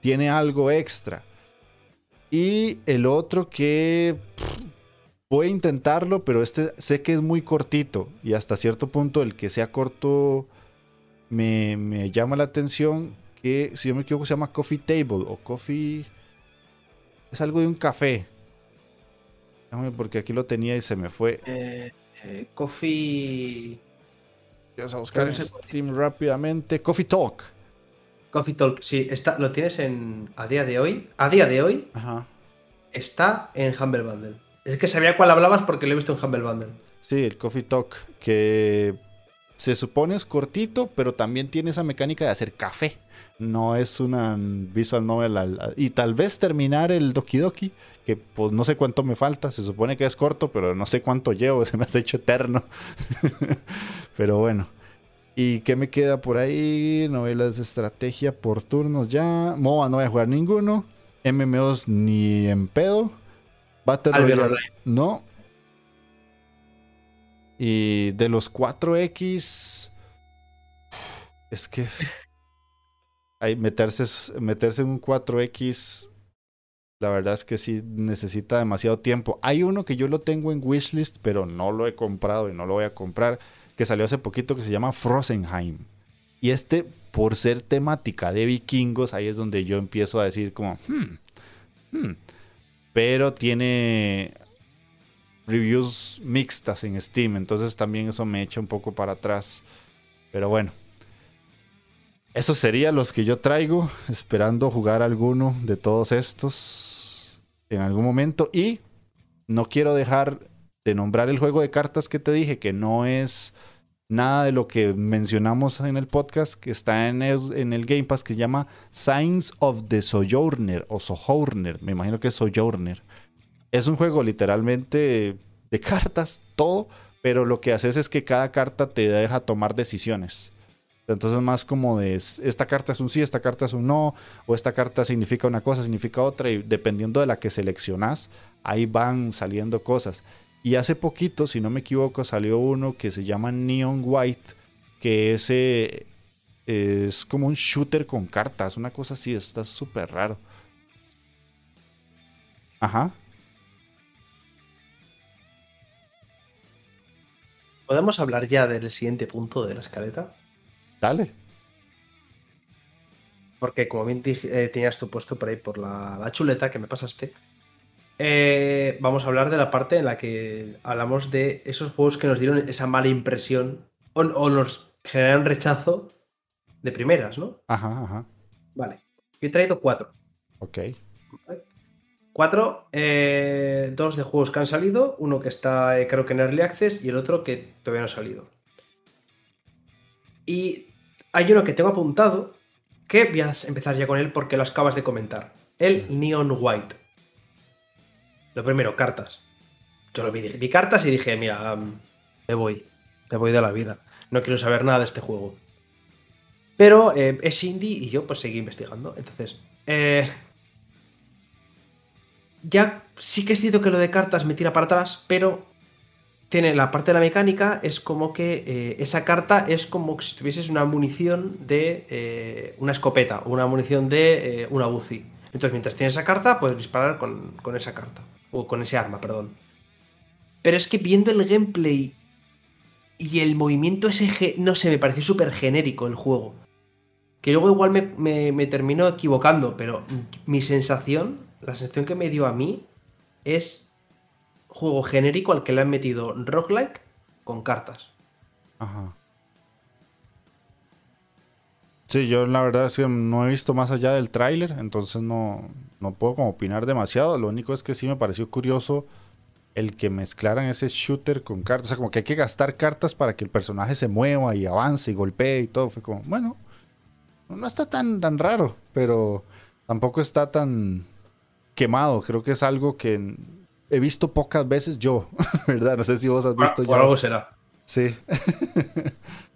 [SPEAKER 1] tiene algo extra. Y el otro que voy a intentarlo, pero este sé que es muy cortito y hasta cierto punto el que sea corto me, me llama la atención que, si yo me equivoco, se llama Coffee Table o Coffee... Es algo de un café. Déjame porque aquí lo tenía y se me fue.
[SPEAKER 2] Eh, eh, coffee...
[SPEAKER 1] Vamos a buscar en Steam rápidamente. Coffee Talk.
[SPEAKER 2] Coffee Talk, sí, está, lo tienes en a día de hoy. A día de hoy
[SPEAKER 1] Ajá.
[SPEAKER 2] está en Humble Bundle. Es que sabía cuál hablabas porque lo he visto en Humble Bundle.
[SPEAKER 1] Sí, el Coffee Talk, que se supone es cortito, pero también tiene esa mecánica de hacer café. No es una visual novel. y tal vez terminar el Doki Doki, que pues no sé cuánto me falta. Se supone que es corto, pero no sé cuánto llevo. <laughs> Se me ha hecho eterno. <laughs> pero bueno. ¿Y qué me queda por ahí? Novelas de estrategia por turnos ya. MOBA no voy a jugar ninguno. MMOs ni en pedo. Battle Royale no. Y de los 4X. Es que. <laughs> Hay meterse, meterse en un 4X. La verdad es que sí necesita demasiado tiempo. Hay uno que yo lo tengo en wishlist, pero no lo he comprado y no lo voy a comprar. Que salió hace poquito que se llama Frozenheim. Y este, por ser temática de vikingos, ahí es donde yo empiezo a decir como, hmm, hmm. Pero tiene reviews mixtas en Steam, entonces también eso me echa un poco para atrás. Pero bueno, esos serían los que yo traigo, esperando jugar alguno de todos estos en algún momento. Y no quiero dejar de nombrar el juego de cartas que te dije, que no es nada de lo que mencionamos en el podcast, que está en el, Game Pass, que se llama Signs of the Sojourner o Sojourner, me imagino que es Sojourner. Es un juego literalmente de cartas, todo, pero lo que haces es que cada carta te deja tomar decisiones. Entonces más como de esta carta es un sí, esta carta es un no, o esta carta significa una cosa, significa otra, y dependiendo de la que seleccionas, ahí van saliendo cosas. Y hace poquito, si no me equivoco, salió uno que se llama Neon White, que ese es como un shooter con cartas, una cosa así, está súper raro. Ajá.
[SPEAKER 2] ¿Podemos hablar ya del siguiente punto de la escaleta?
[SPEAKER 1] Dale.
[SPEAKER 2] Porque como bien eh, tenías tu puesto por ahí por la, chuleta que me pasaste, eh, vamos a hablar de la parte en la que hablamos de esos juegos que nos dieron esa mala impresión o, nos generan rechazo de primeras, ¿no?
[SPEAKER 1] Ajá, ajá.
[SPEAKER 2] Vale. Yo he traído cuatro.
[SPEAKER 1] Ok.
[SPEAKER 2] Cuatro, eh, dos de juegos que han salido, uno que está creo que en Early Access y el otro que todavía no ha salido. Y hay uno que tengo apuntado, que voy a empezar ya con él porque lo acabas de comentar. El Neon White. Lo primero, cartas. Yo lo vi, vi cartas y dije, mira, me voy. Me voy de la vida. No quiero saber nada de este juego. Pero eh, es indie y yo pues seguí investigando. Entonces, eh, ya sí que es cierto que lo de cartas me tira para atrás, pero tiene la parte de la mecánica, es como que eh, esa carta es como si tuvieses una munición de una escopeta o una munición de una UCI. Entonces, mientras tienes esa carta, puedes disparar con, esa carta. O con ese arma, perdón. Pero es que viendo el gameplay y el movimiento ese, no sé, me pareció súper genérico el juego. Que luego igual me, me termino equivocando, pero mi sensación, la sensación que me dio a mí es juego genérico al que le han metido roguelike con cartas.
[SPEAKER 1] Ajá. Sí, yo la verdad es que no he visto más allá del tráiler, entonces no, no puedo como opinar demasiado. Lo único es que sí me pareció curioso el que mezclaran ese shooter con cartas. O sea, como que hay que gastar cartas para que el personaje se mueva y avance y golpee y todo. Fue como, bueno, no está tan, tan raro, pero tampoco está tan quemado. Creo que es algo que he visto pocas veces yo, <laughs> ¿verdad? No sé si vos has visto
[SPEAKER 2] ya. algo será.
[SPEAKER 1] Sí. <laughs>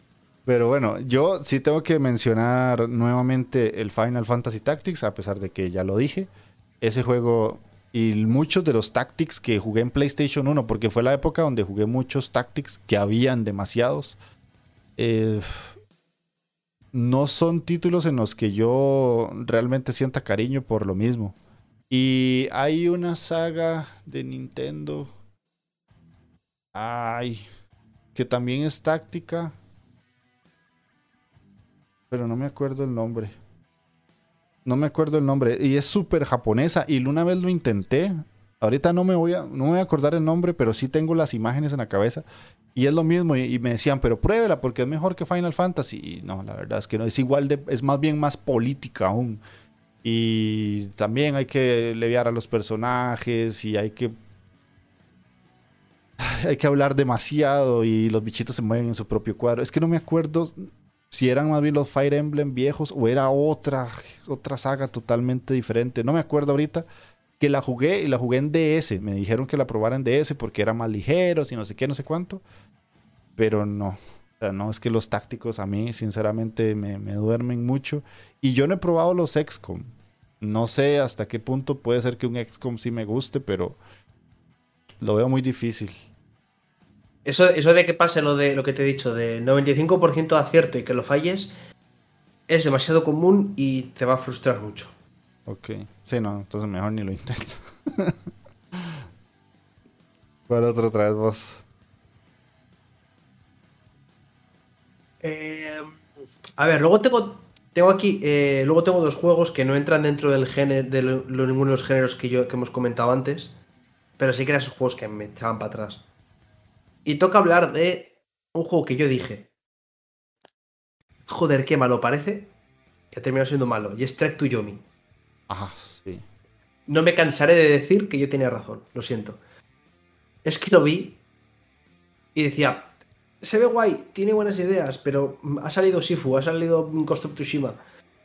[SPEAKER 1] Pero bueno, yo sí tengo que mencionar nuevamente el Final Fantasy Tactics, a pesar de que ya lo dije. Ese juego y muchos de los Tactics que jugué en PlayStation 1, porque fue la época donde jugué muchos Tactics, que habían demasiados. Eh, no son títulos en los que yo realmente sienta cariño por lo mismo. Y hay una saga de Nintendo. Ay, que también es táctica pero no me acuerdo el nombre. No me acuerdo el nombre. Y es súper japonesa. Y una vez lo intenté. Ahorita no me, voy a, no me voy a acordar el nombre, pero sí tengo las imágenes en la cabeza. Y es lo mismo. Y, me decían, pero pruébela porque es mejor que Final Fantasy. Y no, la verdad es que no. Es igual de. Es más bien más política aún. Y también hay que leviar a los personajes. Y hay que. <sighs> Hay que hablar demasiado. Y los bichitos se mueven en su propio cuadro. Es que no me acuerdo si eran más bien los Fire Emblem viejos o era otra, otra saga totalmente diferente. No me acuerdo ahorita que la jugué y la jugué en DS. Me dijeron que la probara en DS porque era más ligeros y no sé qué, no sé cuánto. Pero no. No, es que los tácticos a mí, sinceramente, me, me duermen mucho. Y yo no he probado los XCOM. No sé hasta qué punto puede ser que un XCOM sí me guste, pero lo veo muy difícil.
[SPEAKER 2] Eso, eso de que pase lo de lo que te he dicho, de 95% de acierto y que lo falles, es demasiado común y te va a frustrar mucho.
[SPEAKER 1] Ok. Sí, no, entonces mejor ni lo intento. <laughs> ¿Cuál otro traes vos?
[SPEAKER 2] Eh, a ver, luego tengo, tengo aquí, eh, luego tengo dos juegos que no entran dentro del género, de ninguno de los géneros que, yo, que hemos comentado antes, pero sí que eran esos juegos que me echaban para atrás. Y toca hablar de un juego que yo dije. Joder, qué malo parece. Que ha terminado siendo malo. Y es Trek to Yomi.
[SPEAKER 1] Ah, sí.
[SPEAKER 2] No me cansaré de decir que yo tenía razón. Lo siento. Es que lo vi. Y decía. Se ve guay, tiene buenas ideas, pero ha salido Sifu, ha salido Ghost of Tsushima.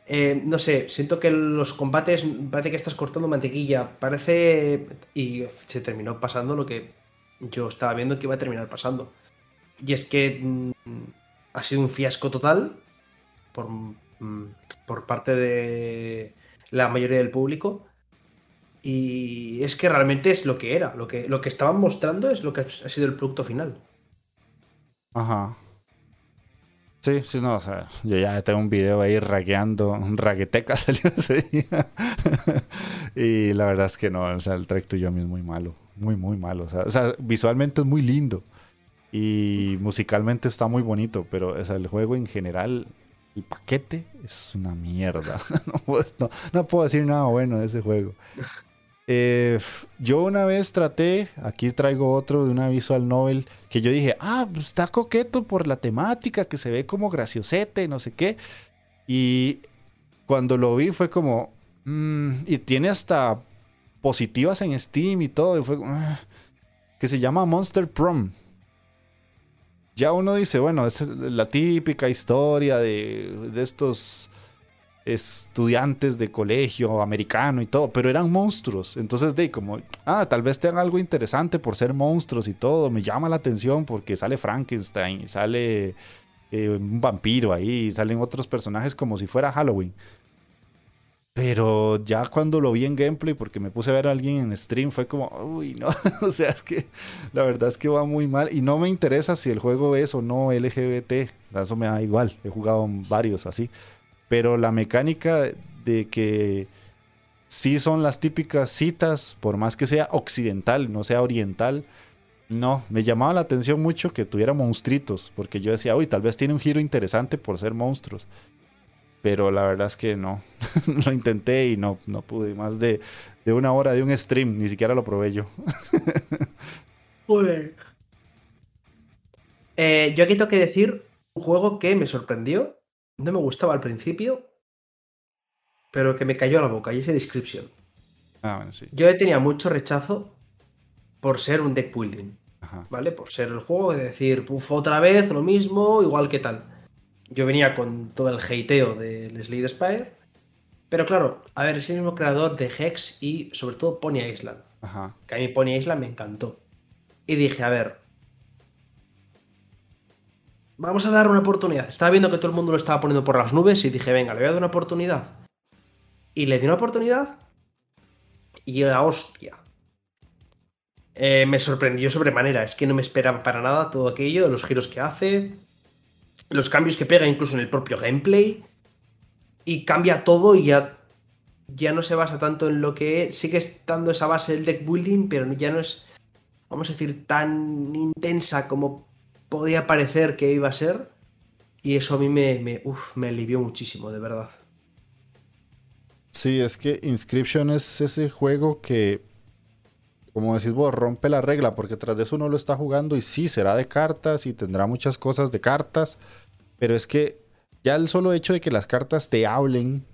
[SPEAKER 2] Eh, no sé, siento que los combates parece que estás cortando mantequilla. Parece. Y se terminó pasando lo que yo estaba viendo que iba a terminar pasando. Y es que mm, ha sido un fiasco total por, mm, por parte de la mayoría del público. Y es que realmente es lo que era. Lo que, lo que estaban mostrando es lo que ha sido el producto final.
[SPEAKER 1] Ajá. Sí, sí, no, o sea, yo ya tengo un video ahí ragueando, un ragueteca <laughs> salió ese y la verdad es que no, o sea, el track tuyo es muy malo muy, muy malo. O sea, visualmente es muy lindo y musicalmente está muy bonito, pero el juego en general, el paquete es una mierda. <laughs> no, puedo, decir nada bueno de ese juego. <laughs> Eh, yo una vez traté, aquí traigo otro de una visual novel, que yo dije, ah, pues está coqueto por la temática, que se ve como graciosete, no sé qué. Y cuando lo vi fue como, mm", y tiene hasta positivas en Steam y todo. Fue ah, que se llama Monster Prom. Ya uno dice, bueno, es la típica historia de, de estos estudiantes de colegio americano y todo, pero eran monstruos. Entonces, de como, ah, tal vez tengan algo interesante por ser monstruos y todo. Me llama la atención porque sale Frankenstein, sale eh, un vampiro ahí, salen otros personajes como si fuera Halloween. Pero ya cuando lo vi en gameplay, porque me puse a ver a alguien en stream, fue como, uy, no. <laughs> o sea, es que la verdad es que va muy mal. Y no me interesa si el juego es o no LGBT. Eso me da igual. He jugado varios así. Pero la mecánica de que sí son las típicas citas, por más que sea occidental, no sea oriental. No, me llamaba la atención mucho que tuviera monstruitos, porque yo decía, uy, tal vez tiene un giro interesante por ser monstruos. Pero la verdad es que no. <laughs> lo intenté y no, no pude. Más de, una hora de un stream, ni siquiera lo probé yo. <laughs>
[SPEAKER 2] Joder. Eh, yo aquí tengo que decir un juego que me sorprendió. No me gustaba al principio, pero que me cayó a la boca, y ese Description.
[SPEAKER 1] Ah, bueno, sí.
[SPEAKER 2] Yo tenía mucho rechazo por ser un deck building. ¿Vale? Por ser el juego, de decir, puf, otra vez lo mismo, igual que tal. Yo venía con todo el hateo del Slade Spire. Pero claro, a ver, es el mismo creador de Hex y sobre todo Pony Island. Que a mí Pony Island me encantó. Y dije, a ver, vamos a dar una oportunidad. Estaba viendo que todo el mundo lo estaba poniendo por las nubes y dije, venga, le voy a dar una oportunidad. Y le di una oportunidad y la hostia. Eh, me sorprendió sobremanera. Es que no me esperaba para nada todo aquello, los giros que hace, los cambios que pega incluso en el propio gameplay. Y cambia todo y ya, ya no se basa tanto en lo que sigue estando esa base del deck building, pero ya no es, vamos a decir, tan intensa como podía parecer que iba a ser. Y eso a mí me, me, me alivió muchísimo, de verdad.
[SPEAKER 1] Sí, es que Inscription es ese juego que, como decís vos, rompe la regla, porque tras de eso uno lo está jugando y sí, será de cartas y tendrá muchas cosas de cartas, pero es que ya el solo hecho de que las cartas te hablen,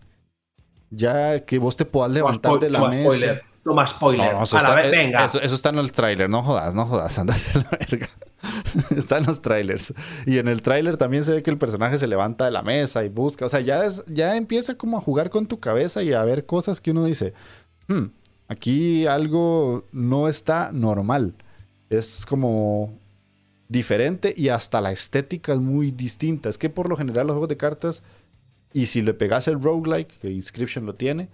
[SPEAKER 1] ya que vos te puedas levantar de la mesa.
[SPEAKER 2] No más spoiler.
[SPEAKER 1] Eh, venga. Eso, está en el tráiler, no jodas, no jodas, <laughs> andate a la verga. <laughs> está en los trailers. Y en el tráiler también se ve que el personaje se levanta de la mesa y busca. O sea, ya, es, ya empieza como a jugar con tu cabeza y a ver cosas que uno dice, hmm, aquí algo no está normal. Es como diferente y hasta la estética es muy distinta. Es que por lo general los juegos de cartas, y si le pegas el roguelike, que Inscription lo tiene,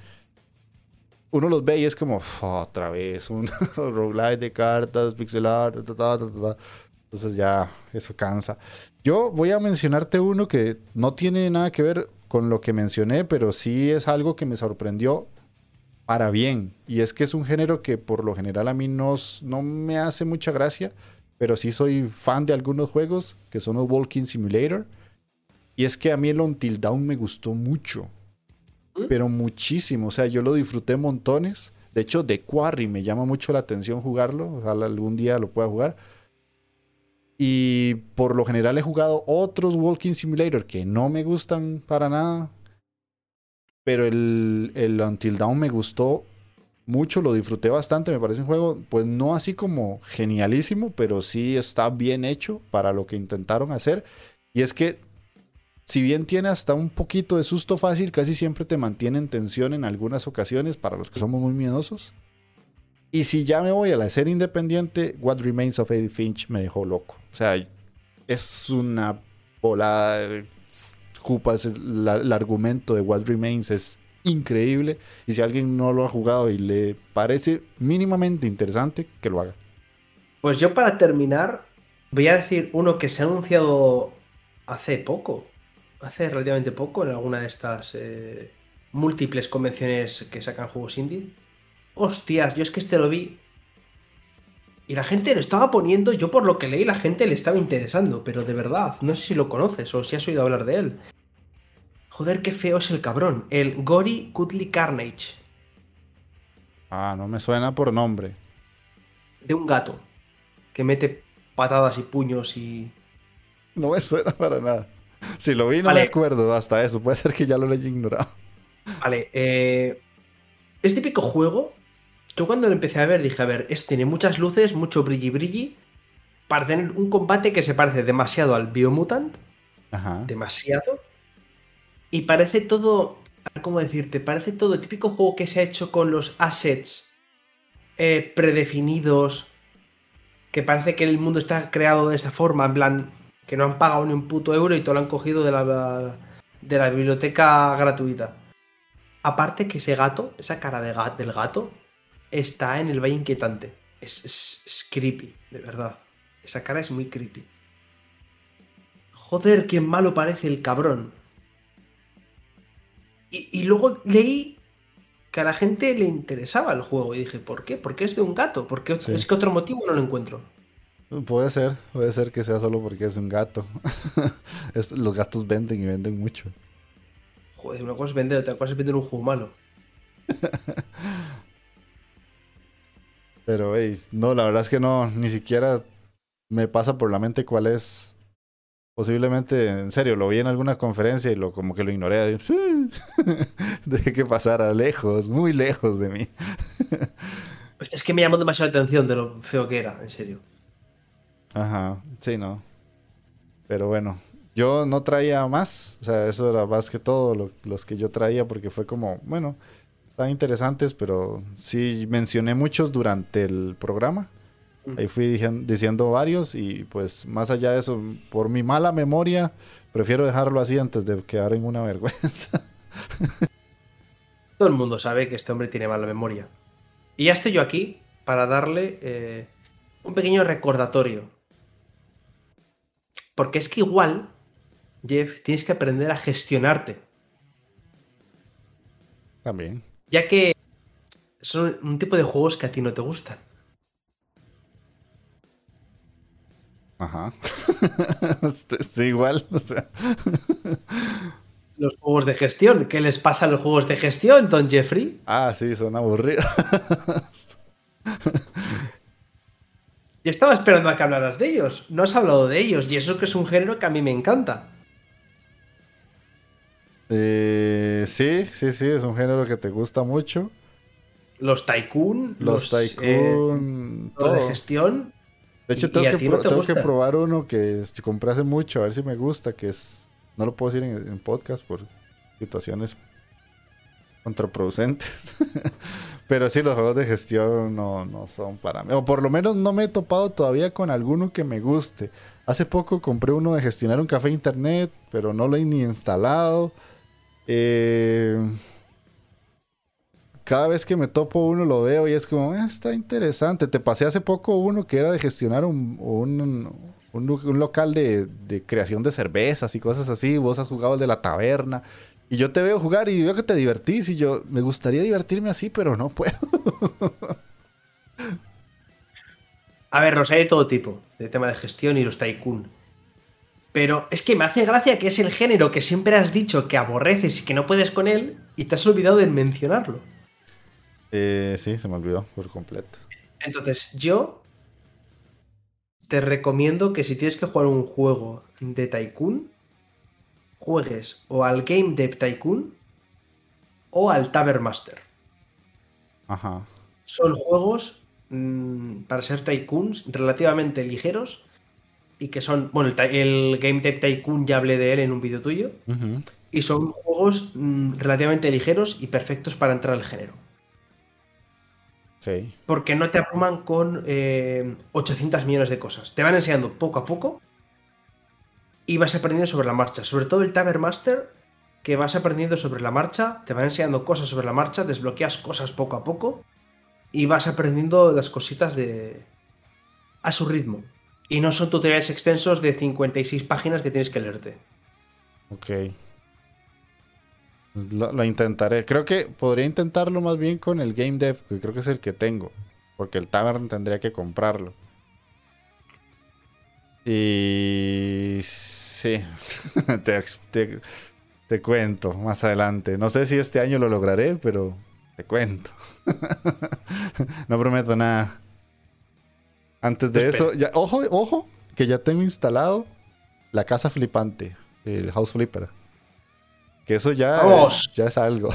[SPEAKER 1] uno los ve y es como, otra vez, un <laughs> roguelike de cartas, pixel art, entonces ya eso cansa. Yo voy a mencionarte uno que no tiene nada que ver con lo que mencioné, pero sí es algo que me sorprendió para bien. Y es que es un género que por lo general a mí no, no me hace mucha gracia, pero sí soy fan de algunos juegos que son los Walking Simulator. Y es que a mí el Until Dawn me gustó mucho. ¿Mm? pero muchísimo. O sea, yo lo disfruté montones. De hecho, The Quarry me llama mucho la atención jugarlo. Ojalá algún día lo pueda jugar. Y por lo general he jugado otros Walking Simulator que no me gustan para nada. Pero el, Until Dawn me gustó mucho, lo disfruté bastante. Me parece un juego, pues no así como genialísimo, pero sí está bien hecho para lo que intentaron hacer. Y es que si bien tiene hasta un poquito de susto fácil, casi siempre te mantiene en tensión en algunas ocasiones para los que somos muy miedosos. Y si ya me voy a la serie independiente, What Remains of Edith Finch me dejó loco. O sea, es una volada El, el, argumento de What Remains es increíble. Y si alguien no lo ha jugado y le parece mínimamente interesante, que lo haga.
[SPEAKER 2] Pues yo para terminar, voy a decir uno que se ha anunciado hace poco hace relativamente poco en alguna de estas eh, múltiples convenciones que sacan juegos indie. Hostias, yo es que este lo vi. Y la gente lo estaba poniendo, yo por lo que leí, la gente le estaba interesando, pero de verdad, no sé si lo conoces o si has oído hablar de él. Joder, qué feo es el cabrón. El Gory Cuddly Carnage.
[SPEAKER 1] Ah, no me suena por nombre.
[SPEAKER 2] De un gato que mete patadas y puños y.
[SPEAKER 1] No me suena para nada. Si lo vi, no me acuerdo hasta eso. Puede ser que ya lo haya ignorado.
[SPEAKER 2] Vale, eh, es típico juego. Yo cuando lo empecé a ver dije, a ver, este tiene muchas luces, mucho brilli brilli. Para tener un combate que se parece demasiado al Biomutant. Ajá. Demasiado. Y parece todo. ¿Cómo decirte? Parece todo el típico juego que se ha hecho con los assets eh, predefinidos. Que parece que el mundo está creado de esta forma. En plan, que no han pagado ni un puto euro y todo lo han cogido de la, de la biblioteca gratuita. Aparte que ese gato, esa cara de del gato, está en el valle inquietante. Es, creepy, de verdad. Esa cara es muy creepy. Joder, qué malo parece el cabrón. Y, luego leí que a la gente le interesaba el juego. Y dije, ¿por qué? ¿Por qué es de un gato? Porque es que otro motivo no lo encuentro.
[SPEAKER 1] Puede ser, puede ser que sea solo porque es un gato. <laughs> los gatos venden y venden mucho.
[SPEAKER 2] Joder, una cosa es vender, otra cosa es vender un juego malo. <laughs>
[SPEAKER 1] Pero, veis, no, la verdad es que no, ni siquiera me pasa por la mente cuál es. Posiblemente, en serio, lo vi en alguna conferencia y lo como que lo ignoré. <laughs> Dejé que pasara lejos, muy lejos de mí. <laughs>
[SPEAKER 2] Es que me llamó demasiado la atención de lo feo que era, en serio.
[SPEAKER 1] Ajá, sí, no. Pero bueno, yo no traía más, o sea, eso era más que todo los que yo traía porque fue como, bueno, están interesantes, pero sí mencioné muchos durante el programa. Ahí fui diciendo varios y pues más allá de eso, por mi mala memoria, prefiero dejarlo así antes de quedar en una vergüenza. <laughs>
[SPEAKER 2] Todo el mundo sabe que este hombre tiene mala memoria. Y ya estoy yo aquí para darle eh, un pequeño recordatorio. Porque es que igual, Jeff, tienes que aprender a gestionarte.
[SPEAKER 1] También.
[SPEAKER 2] Ya que son un tipo de juegos que a ti no te gustan.
[SPEAKER 1] Ajá. sí, <laughs> igual, o sea.
[SPEAKER 2] Los juegos de gestión. ¿Qué les pasa a los juegos de gestión, Don Jeffrey?
[SPEAKER 1] Ah, sí, son aburridos.
[SPEAKER 2] y estaba esperando a que hablaras de ellos. No has hablado de ellos, y eso que es un género que a mí me encanta.
[SPEAKER 1] Eh, sí, sí, sí, es un género que te gusta mucho.
[SPEAKER 2] Los Tycoon.
[SPEAKER 1] Los, los Tycoon.
[SPEAKER 2] Eh, todo. de gestión.
[SPEAKER 1] De hecho, tengo, que, probar uno que compré hace mucho, a ver si me gusta, que es... No lo puedo decir en, podcast por situaciones contraproducentes. <laughs> Pero sí, los juegos de gestión no, no son para mí. O por lo menos no me he topado todavía con alguno que me guste. Hace poco compré uno de gestionar un café internet, pero no lo he ni instalado. Eh cada vez que me topo uno lo veo y es como, ah, está interesante. Te pasé hace poco uno que era de gestionar un, un, local de, creación de cervezas y cosas así. Vos has jugado el de la taberna. Y yo te veo jugar y veo que te divertís y yo me gustaría divertirme así, pero no puedo. <laughs>
[SPEAKER 2] A ver, los hay de todo tipo, de tema de gestión y los tycoon. Pero es que me hace gracia que es el género que siempre has dicho que aborreces y que no puedes con él y te has olvidado de mencionarlo.
[SPEAKER 1] Eh, sí, se me olvidó por completo.
[SPEAKER 2] Entonces, yo te recomiendo que si tienes que jugar un juego de Tycoon, juegues o al Game Dev Tycoon o al Tabermaster.
[SPEAKER 1] Ajá.
[SPEAKER 2] Son juegos mm, para ser Tycoons relativamente ligeros y que son, bueno, el, Game Dev Tycoon ya hablé de él en un vídeo tuyo, y son juegos mm, relativamente ligeros y perfectos para entrar al género. Porque no te abruman con 800 eh, millones de cosas. Te van enseñando poco a poco y vas aprendiendo sobre la marcha. Sobre todo el Tabermaster, que vas aprendiendo sobre la marcha, te van enseñando cosas sobre la marcha, desbloqueas cosas poco a poco y vas aprendiendo las cositas de a su ritmo. Y no son tutoriales extensos de 56 páginas que tienes que leerte.
[SPEAKER 1] Ok. Lo, intentaré. Creo que podría intentarlo más bien con el Game Dev, que creo que es el que tengo. Porque el Tavern tendría que comprarlo. Y sí, <laughs> te, cuento más adelante. No sé si este año lo lograré, pero te cuento. <laughs> no prometo nada. Antes de eso, ya, ojo, ojo, que ya tengo instalado la casa flipante, el House Flipper. Que eso ya, ya es algo.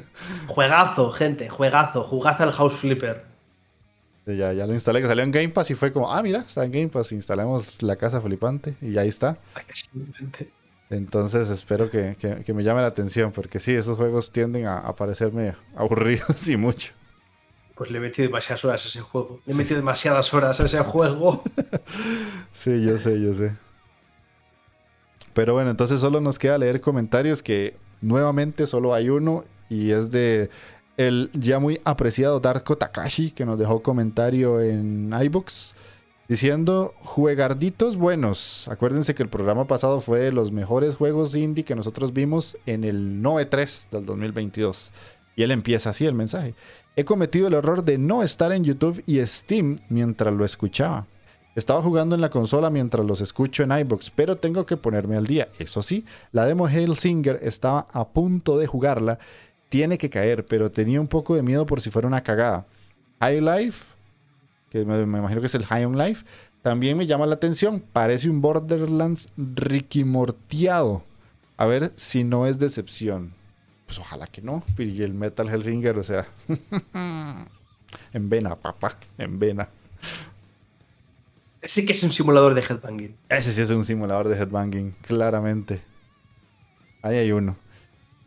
[SPEAKER 1] <laughs>
[SPEAKER 2] juegazo, gente, juegazo. Jugazo al House Flipper.
[SPEAKER 1] Ya, ya lo instalé, que salió en Game Pass y fue como, ah, mira, está en Game Pass, instalemos la casa flipante y ahí está. Entonces espero que, me llame la atención, porque sí, esos juegos tienden a, parecerme aburridos <laughs> y mucho.
[SPEAKER 2] Pues le he metido demasiadas horas a ese juego. Le he metido demasiadas horas a ese juego. <laughs>
[SPEAKER 1] sí, yo sé, yo sé. Pero bueno, entonces solo nos queda leer comentarios que nuevamente solo hay uno y es de el ya muy apreciado Darko Takashi que nos dejó comentario en iBooks diciendo juegarditos buenos. Acuérdense que el programa pasado fue de los mejores juegos indie que nosotros vimos en el 9.3 del 2022. Y él empieza así el mensaje. He cometido el error de no estar en YouTube y Steam mientras lo escuchaba. Estaba jugando en la consola mientras los escucho en iBox, pero tengo que ponerme al día. Eso sí, la demo Singer estaba a punto de jugarla. Tiene que caer, pero tenía un poco de miedo por si fuera una cagada. High Life, que me, imagino que es el High on Life, también me llama la atención. Parece un Borderlands riquimorteado. A ver si no es decepción. Pues ojalá que no. Y el Metal Hellsinger, o sea. <laughs> En vena, papá, en vena.
[SPEAKER 2] Sí que es un simulador de headbanging.
[SPEAKER 1] Ese sí es un simulador de headbanging, claramente. Ahí hay uno.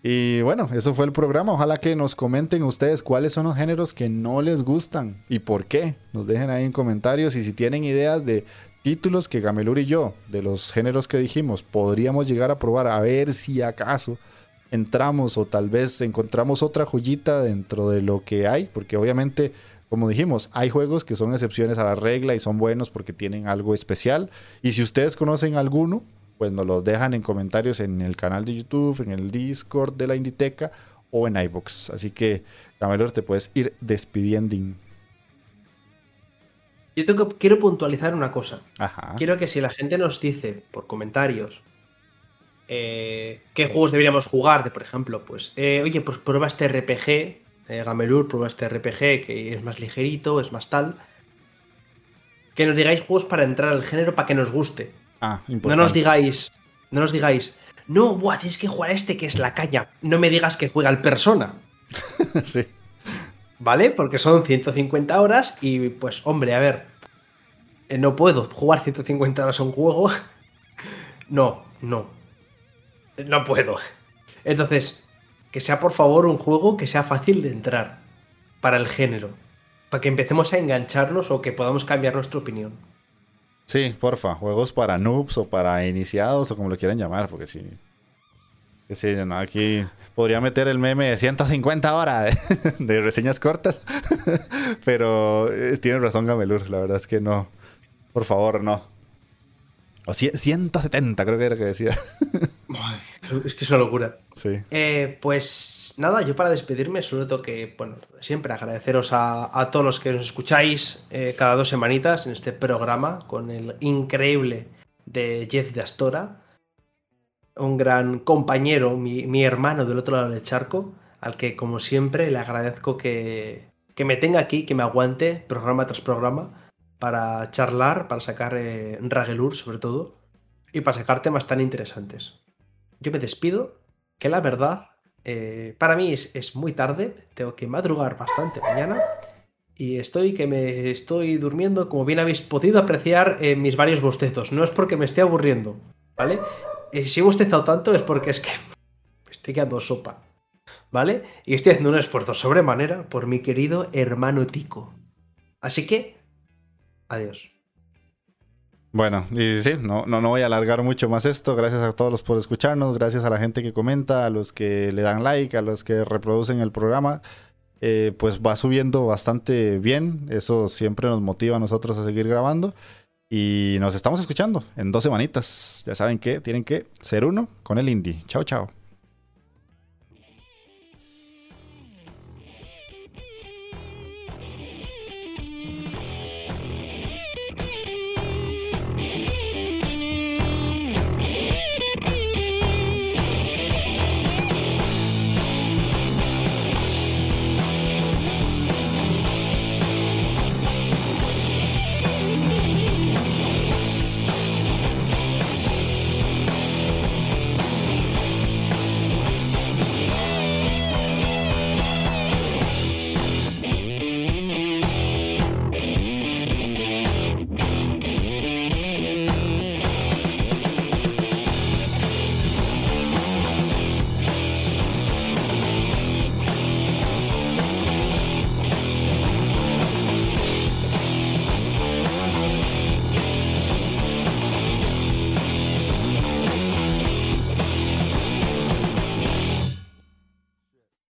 [SPEAKER 1] Y bueno, eso fue el programa. Ojalá que nos comenten ustedes cuáles son los géneros que no les gustan y por qué. Nos dejen ahí en comentarios y si tienen ideas de títulos que Gamelur y yo, de los géneros que dijimos, podríamos llegar a probar a ver si acaso entramos o tal vez encontramos otra joyita dentro de lo que hay, porque obviamente, como dijimos, hay juegos que son excepciones a la regla y son buenos porque tienen algo especial. Y si ustedes conocen alguno, pues nos los dejan en comentarios en el canal de YouTube, en el Discord de la Inditeca o en iBox. Así que, Gamelur, te puedes ir despidiendo.
[SPEAKER 2] Yo tengo, quiero puntualizar una cosa. Quiero que si la gente nos dice por comentarios eh, qué juegos deberíamos jugar, de por ejemplo, pues, eh, oye, pues prueba este RPG, eh, Gamelur, prueba este RPG que es más ligerito, es más tal. Que nos digáis juegos para entrar al género para que nos guste.
[SPEAKER 1] Ah,
[SPEAKER 2] no nos digáis, no nos digáis, no, buah, tienes que jugar este que es la caña. No me digas que juega el persona. <laughs>
[SPEAKER 1] sí.
[SPEAKER 2] ¿Vale? Porque son 150 horas y pues, hombre, a ver, no puedo jugar 150 horas a un juego. <laughs> no, no. No puedo. Entonces, que sea por favor un juego que sea fácil de entrar para el género. Para que empecemos a engancharnos o que podamos cambiar nuestra opinión.
[SPEAKER 1] Sí, porfa, juegos para noobs o para iniciados o como lo quieran llamar, porque sí. Sí, no, aquí podría meter el meme de 150 horas <laughs> de, reseñas cortas, <laughs> pero eh, tiene razón Gamelur, la verdad es que no. Por favor, no. O 170 creo que era que decía. <laughs>
[SPEAKER 2] es que es una locura.
[SPEAKER 1] Sí.
[SPEAKER 2] Eh, pues nada, yo para despedirme solo tengo que, bueno, siempre agradeceros a, todos los que nos escucháis eh, cada dos semanitas en este programa con el increíble de Jeff de Astora, un gran compañero, mi, mi hermano del otro lado del charco, al que como siempre le agradezco que, que me tenga aquí, que me aguante programa tras programa para charlar, para sacar eh, Ragelur sobre todo, y para sacar temas tan interesantes. Yo me despido, que la verdad, eh, para mí es, muy tarde, tengo que madrugar bastante mañana, y estoy que me estoy durmiendo, como bien habéis podido apreciar en mis varios bostezos. No es porque me esté aburriendo, ¿vale? Eh, si he bostezado tanto es porque es que <laughs> estoy quedando sopa, ¿vale? Y estoy haciendo un esfuerzo sobremanera por mi querido hermano Tico. Así que Adiós.
[SPEAKER 1] Bueno, y sí, no, no, no voy a alargar mucho más esto. Gracias a todos los por escucharnos, gracias a la gente que comenta, a los que le dan like, a los que reproducen el programa. Eh, pues va subiendo bastante bien. Eso siempre nos motiva a nosotros a seguir grabando. Y nos estamos escuchando en dos semanitas. Ya saben que tienen que ser uno con el indie. Chao, chao.